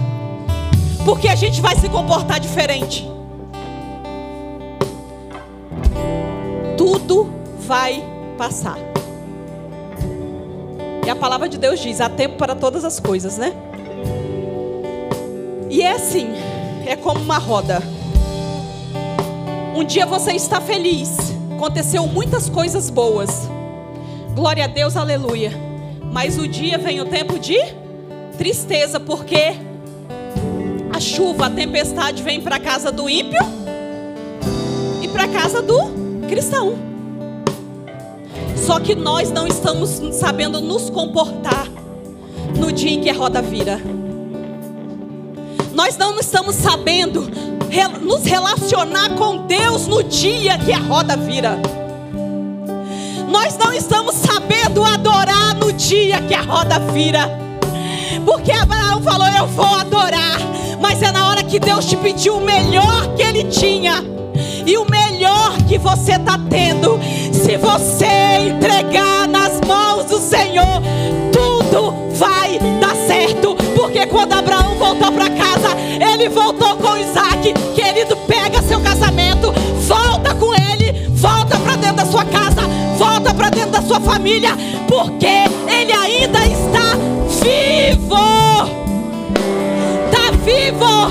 porque a gente vai se comportar diferente. Tudo vai passar. E a palavra de Deus diz: há tempo para todas as coisas, né? E é assim, é como uma roda. Um dia você está feliz, aconteceu muitas coisas boas. Glória a Deus, aleluia. Mas o dia vem o tempo de tristeza, porque a chuva, a tempestade vem para a casa do ímpio e para a casa do cristão. Só que nós não estamos sabendo nos comportar no dia em que a roda vira. Nós não estamos sabendo nos relacionar com Deus no dia que a roda vira. Nós não estamos sabendo adorar no dia que a roda vira. Porque Abraão falou: Eu vou adorar. Mas é na hora que Deus te pediu o melhor que ele tinha. E o melhor que você está tendo, se você entregar nas mãos do Senhor, tudo vai dar certo. Ele voltou com Isaac. Querido, pega seu casamento, volta com ele, volta para dentro da sua casa, volta para dentro da sua família, porque ele ainda está vivo. Tá vivo,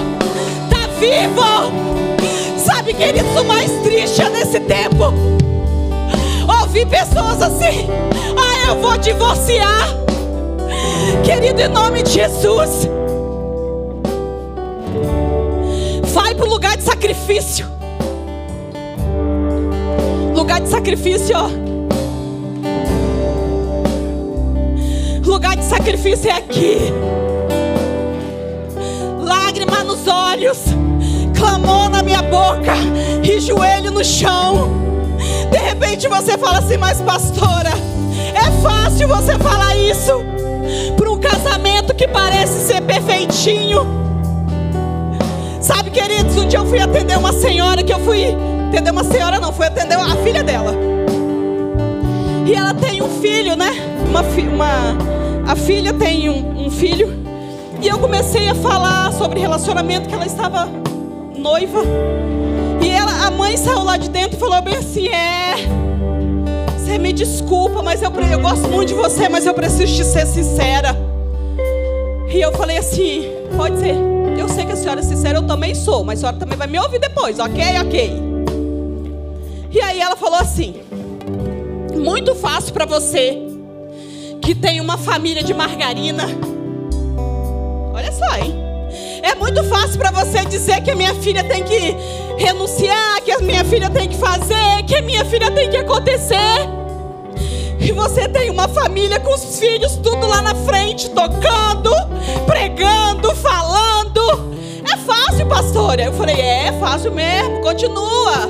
tá vivo. Sabe, queridos, o mais triste é nesse tempo ouvir pessoas assim: ah, eu vou divorciar. Querido, em nome de Jesus, sacrifício. Lugar de sacrifício, ó. Lugar de sacrifício é aqui. Lágrima nos olhos clamou na minha boca e joelho no chão. De repente você fala assim, mas pastora, é fácil você falar isso para um casamento que parece ser perfeitinho. Sabe, queridos, um dia eu fui atender uma senhora que eu fui atender uma senhora não, fui atender a filha dela. E ela tem um filho, né? Uma, uma a filha tem um, um filho. E eu comecei a falar sobre relacionamento que ela estava noiva. E ela, a mãe saiu lá de dentro e falou bem assim: É, você me desculpa, mas eu, eu gosto muito de você, mas eu preciso te ser sincera. E eu falei assim: Pode ser. Eu sei que a senhora é sincera, eu também sou, mas a senhora também vai me ouvir depois, ok? Ok. E aí ela falou assim: Muito fácil para você que tem uma família de margarina. Olha só, hein? É muito fácil para você dizer que a minha filha tem que renunciar, que a minha filha tem que fazer, que a minha filha tem que acontecer. E você tem uma família com os filhos tudo lá na frente, tocando, pregando, falando. É fácil, pastora. Eu falei, é, é fácil mesmo, continua.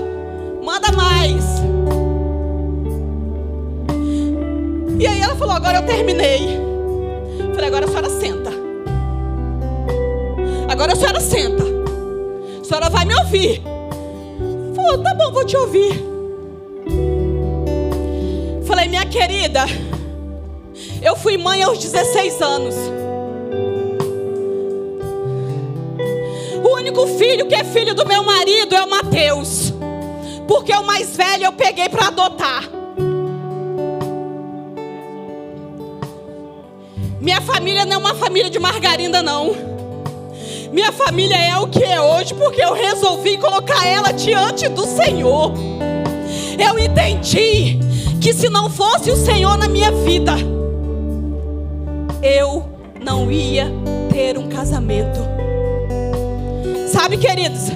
Manda mais. E aí ela falou, agora eu terminei. Eu falei, agora a senhora senta. Agora a senhora senta. A senhora vai me ouvir. Falou, tá bom, vou te ouvir. Falei, minha querida, eu fui mãe aos 16 anos. O único filho que é filho do meu marido é o Mateus. Porque o mais velho eu peguei para adotar. Minha família não é uma família de margarina, não. Minha família é o que é hoje porque eu resolvi colocar ela diante do Senhor. Eu entendi que se não fosse o Senhor na minha vida, eu não ia ter um casamento. Sabe, queridos?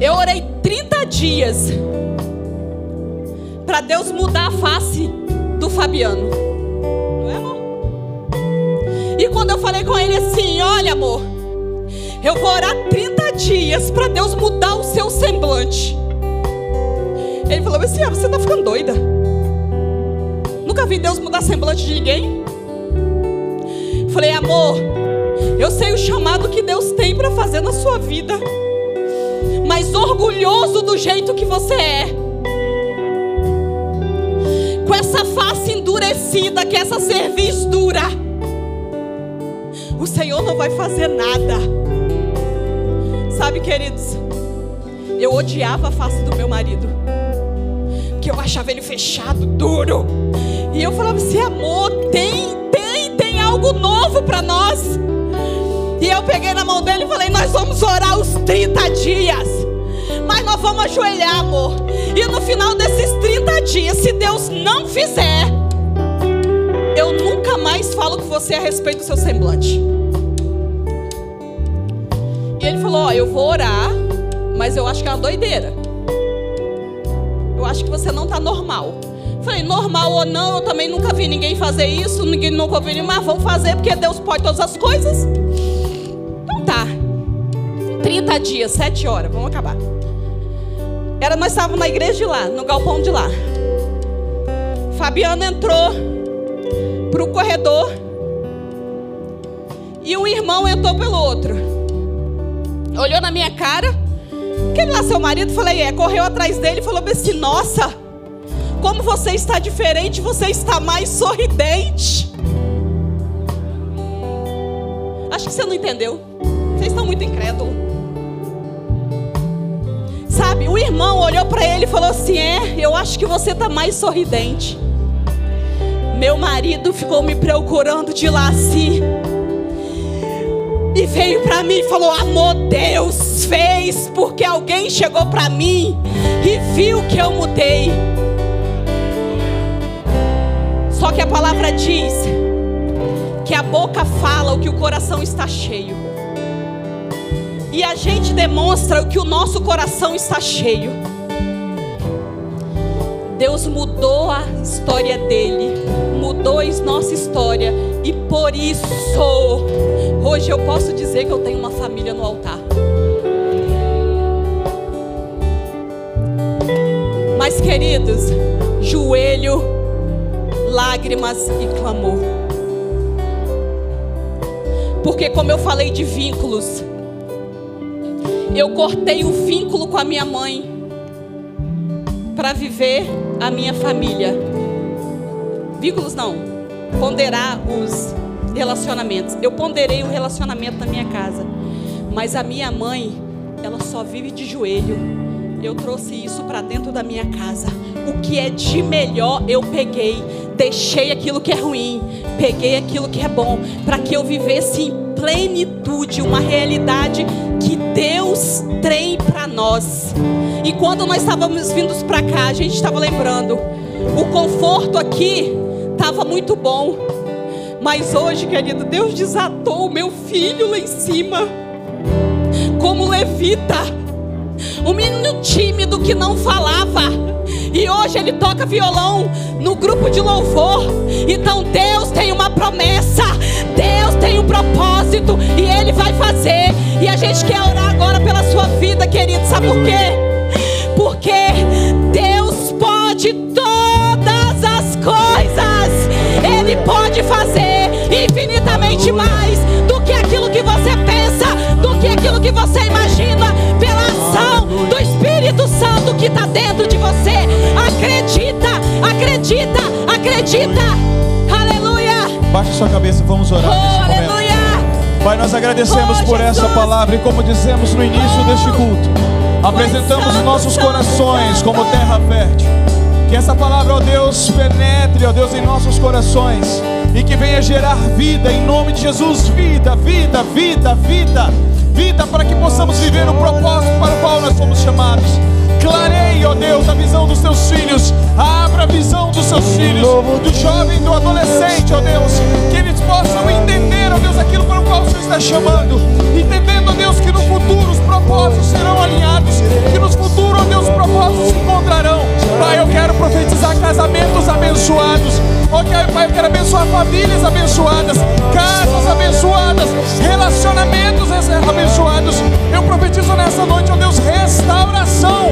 Eu orei 30 dias para Deus mudar a face do Fabiano. E quando eu falei com ele assim: Olha, amor, eu vou orar 30 dias para Deus mudar o seu semblante. Ele falou assim: ah, Você está ficando doida? Nunca vi Deus mudar semblante de ninguém? Falei, amor, eu sei o chamado que Deus tem para fazer na sua vida, mas orgulhoso do jeito que você é, com essa face endurecida, que essa cerviz dura o Senhor não vai fazer nada. Sabe, queridos, eu odiava a face do meu marido, ele fechado, duro. E eu falava assim: amor, tem, tem, tem algo novo para nós. E eu peguei na mão dele e falei: Nós vamos orar os 30 dias. Mas nós vamos ajoelhar, amor. E no final desses 30 dias, se Deus não fizer, eu nunca mais falo com você a respeito do seu semblante. E ele falou: Ó, eu vou orar, mas eu acho que é uma doideira. Acho que você não está normal. Falei, normal ou não, eu também nunca vi ninguém fazer isso, ninguém nunca ouviu, mas vamos fazer porque Deus pode todas as coisas. Então tá. 30 dias, 7 horas, vamos acabar. Era, nós estávamos na igreja de lá, no galpão de lá. Fabiano entrou para o corredor e um irmão entrou pelo outro. Olhou na minha cara. Aquele lá, seu marido, falei, é, correu atrás dele e falou assim: Nossa, como você está diferente, você está mais sorridente. Acho que você não entendeu. Vocês estão muito incrédulos. Sabe, o irmão olhou para ele e falou assim: É, eu acho que você está mais sorridente. Meu marido ficou me procurando de lá assim. E veio para mim e falou: Amor, Deus fez porque alguém chegou para mim e viu que eu mudei. Só que a palavra diz que a boca fala o que o coração está cheio. E a gente demonstra o que o nosso coração está cheio. Deus mudou a história dele, mudou a nossa história, e por isso, hoje eu posso dizer que eu tenho uma família no altar. Mas, queridos, joelho, lágrimas e clamor. Porque, como eu falei de vínculos, eu cortei o vínculo com a minha mãe para viver a minha família. Vínculos não, ponderar os relacionamentos. Eu ponderei o relacionamento na minha casa, mas a minha mãe, ela só vive de joelho. Eu trouxe isso para dentro da minha casa. O que é de melhor eu peguei, deixei aquilo que é ruim, peguei aquilo que é bom, para que eu vivesse em plenitude, uma realidade que Deus tem para nós. E quando nós estávamos vindos para cá, a gente estava lembrando, o conforto aqui estava muito bom. Mas hoje, querido, Deus desatou o meu filho lá em cima, como levita. Um menino tímido que não falava. E hoje ele toca violão no grupo de louvor. Então Deus tem uma promessa. Deus tem um propósito. E Ele vai fazer. E a gente quer orar agora pela sua vida, querido. Sabe por quê? Porque Deus pode todas as coisas. Ele pode fazer está dentro de você. Acredita, acredita, acredita. Aleluia. Baixe sua cabeça e vamos orar Oh, aleluia. Pai, nós agradecemos Oh, por essa palavra e como dizemos no início deste culto, apresentamos os Santo, nossos corações Santo. como terra fértil. Que essa palavra, ó Deus, penetre, ó Deus, em nossos corações e que venha gerar vida em nome de Jesus, vida, vida, vida, vida, vida para que possamos viver o propósito para o qual nós fomos chamados. Clareie, ó Deus, a visão dos teus filhos, abra a visão dos seus filhos, do jovem, do adolescente, ó Deus, que eles possam entender, ó Deus, aquilo para o qual o Senhor está chamando, entendendo, ó Deus, que no futuro os propósitos serão alinhados, que nos futuros, ó Deus, os propósitos se encontrarão. Pai, eu quero profetizar casamentos abençoados, ó Pai, eu quero abençoar famílias abençoadas, casas abençoadas, relacionamentos abençoados. Eu profetizo nessa noite, ó Deus, restauração,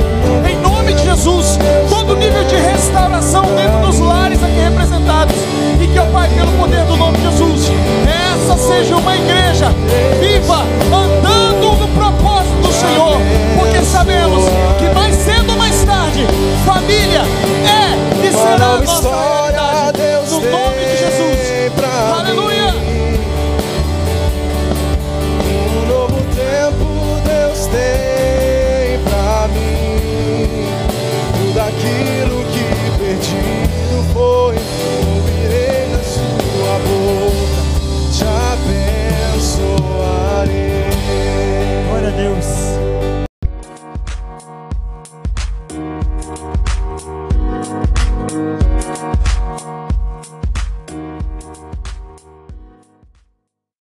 em nome de Jesus, todo nível de restauração dentro dos lares aqui representados, e que, ó Pai, pelo poder do nome de Jesus, essa seja uma igreja viva, andando no propósito do Senhor, porque sabemos que mais cedo ou mais tarde, família é e será a nossa realidade, no nome de Jesus. Aleluia. Aquilo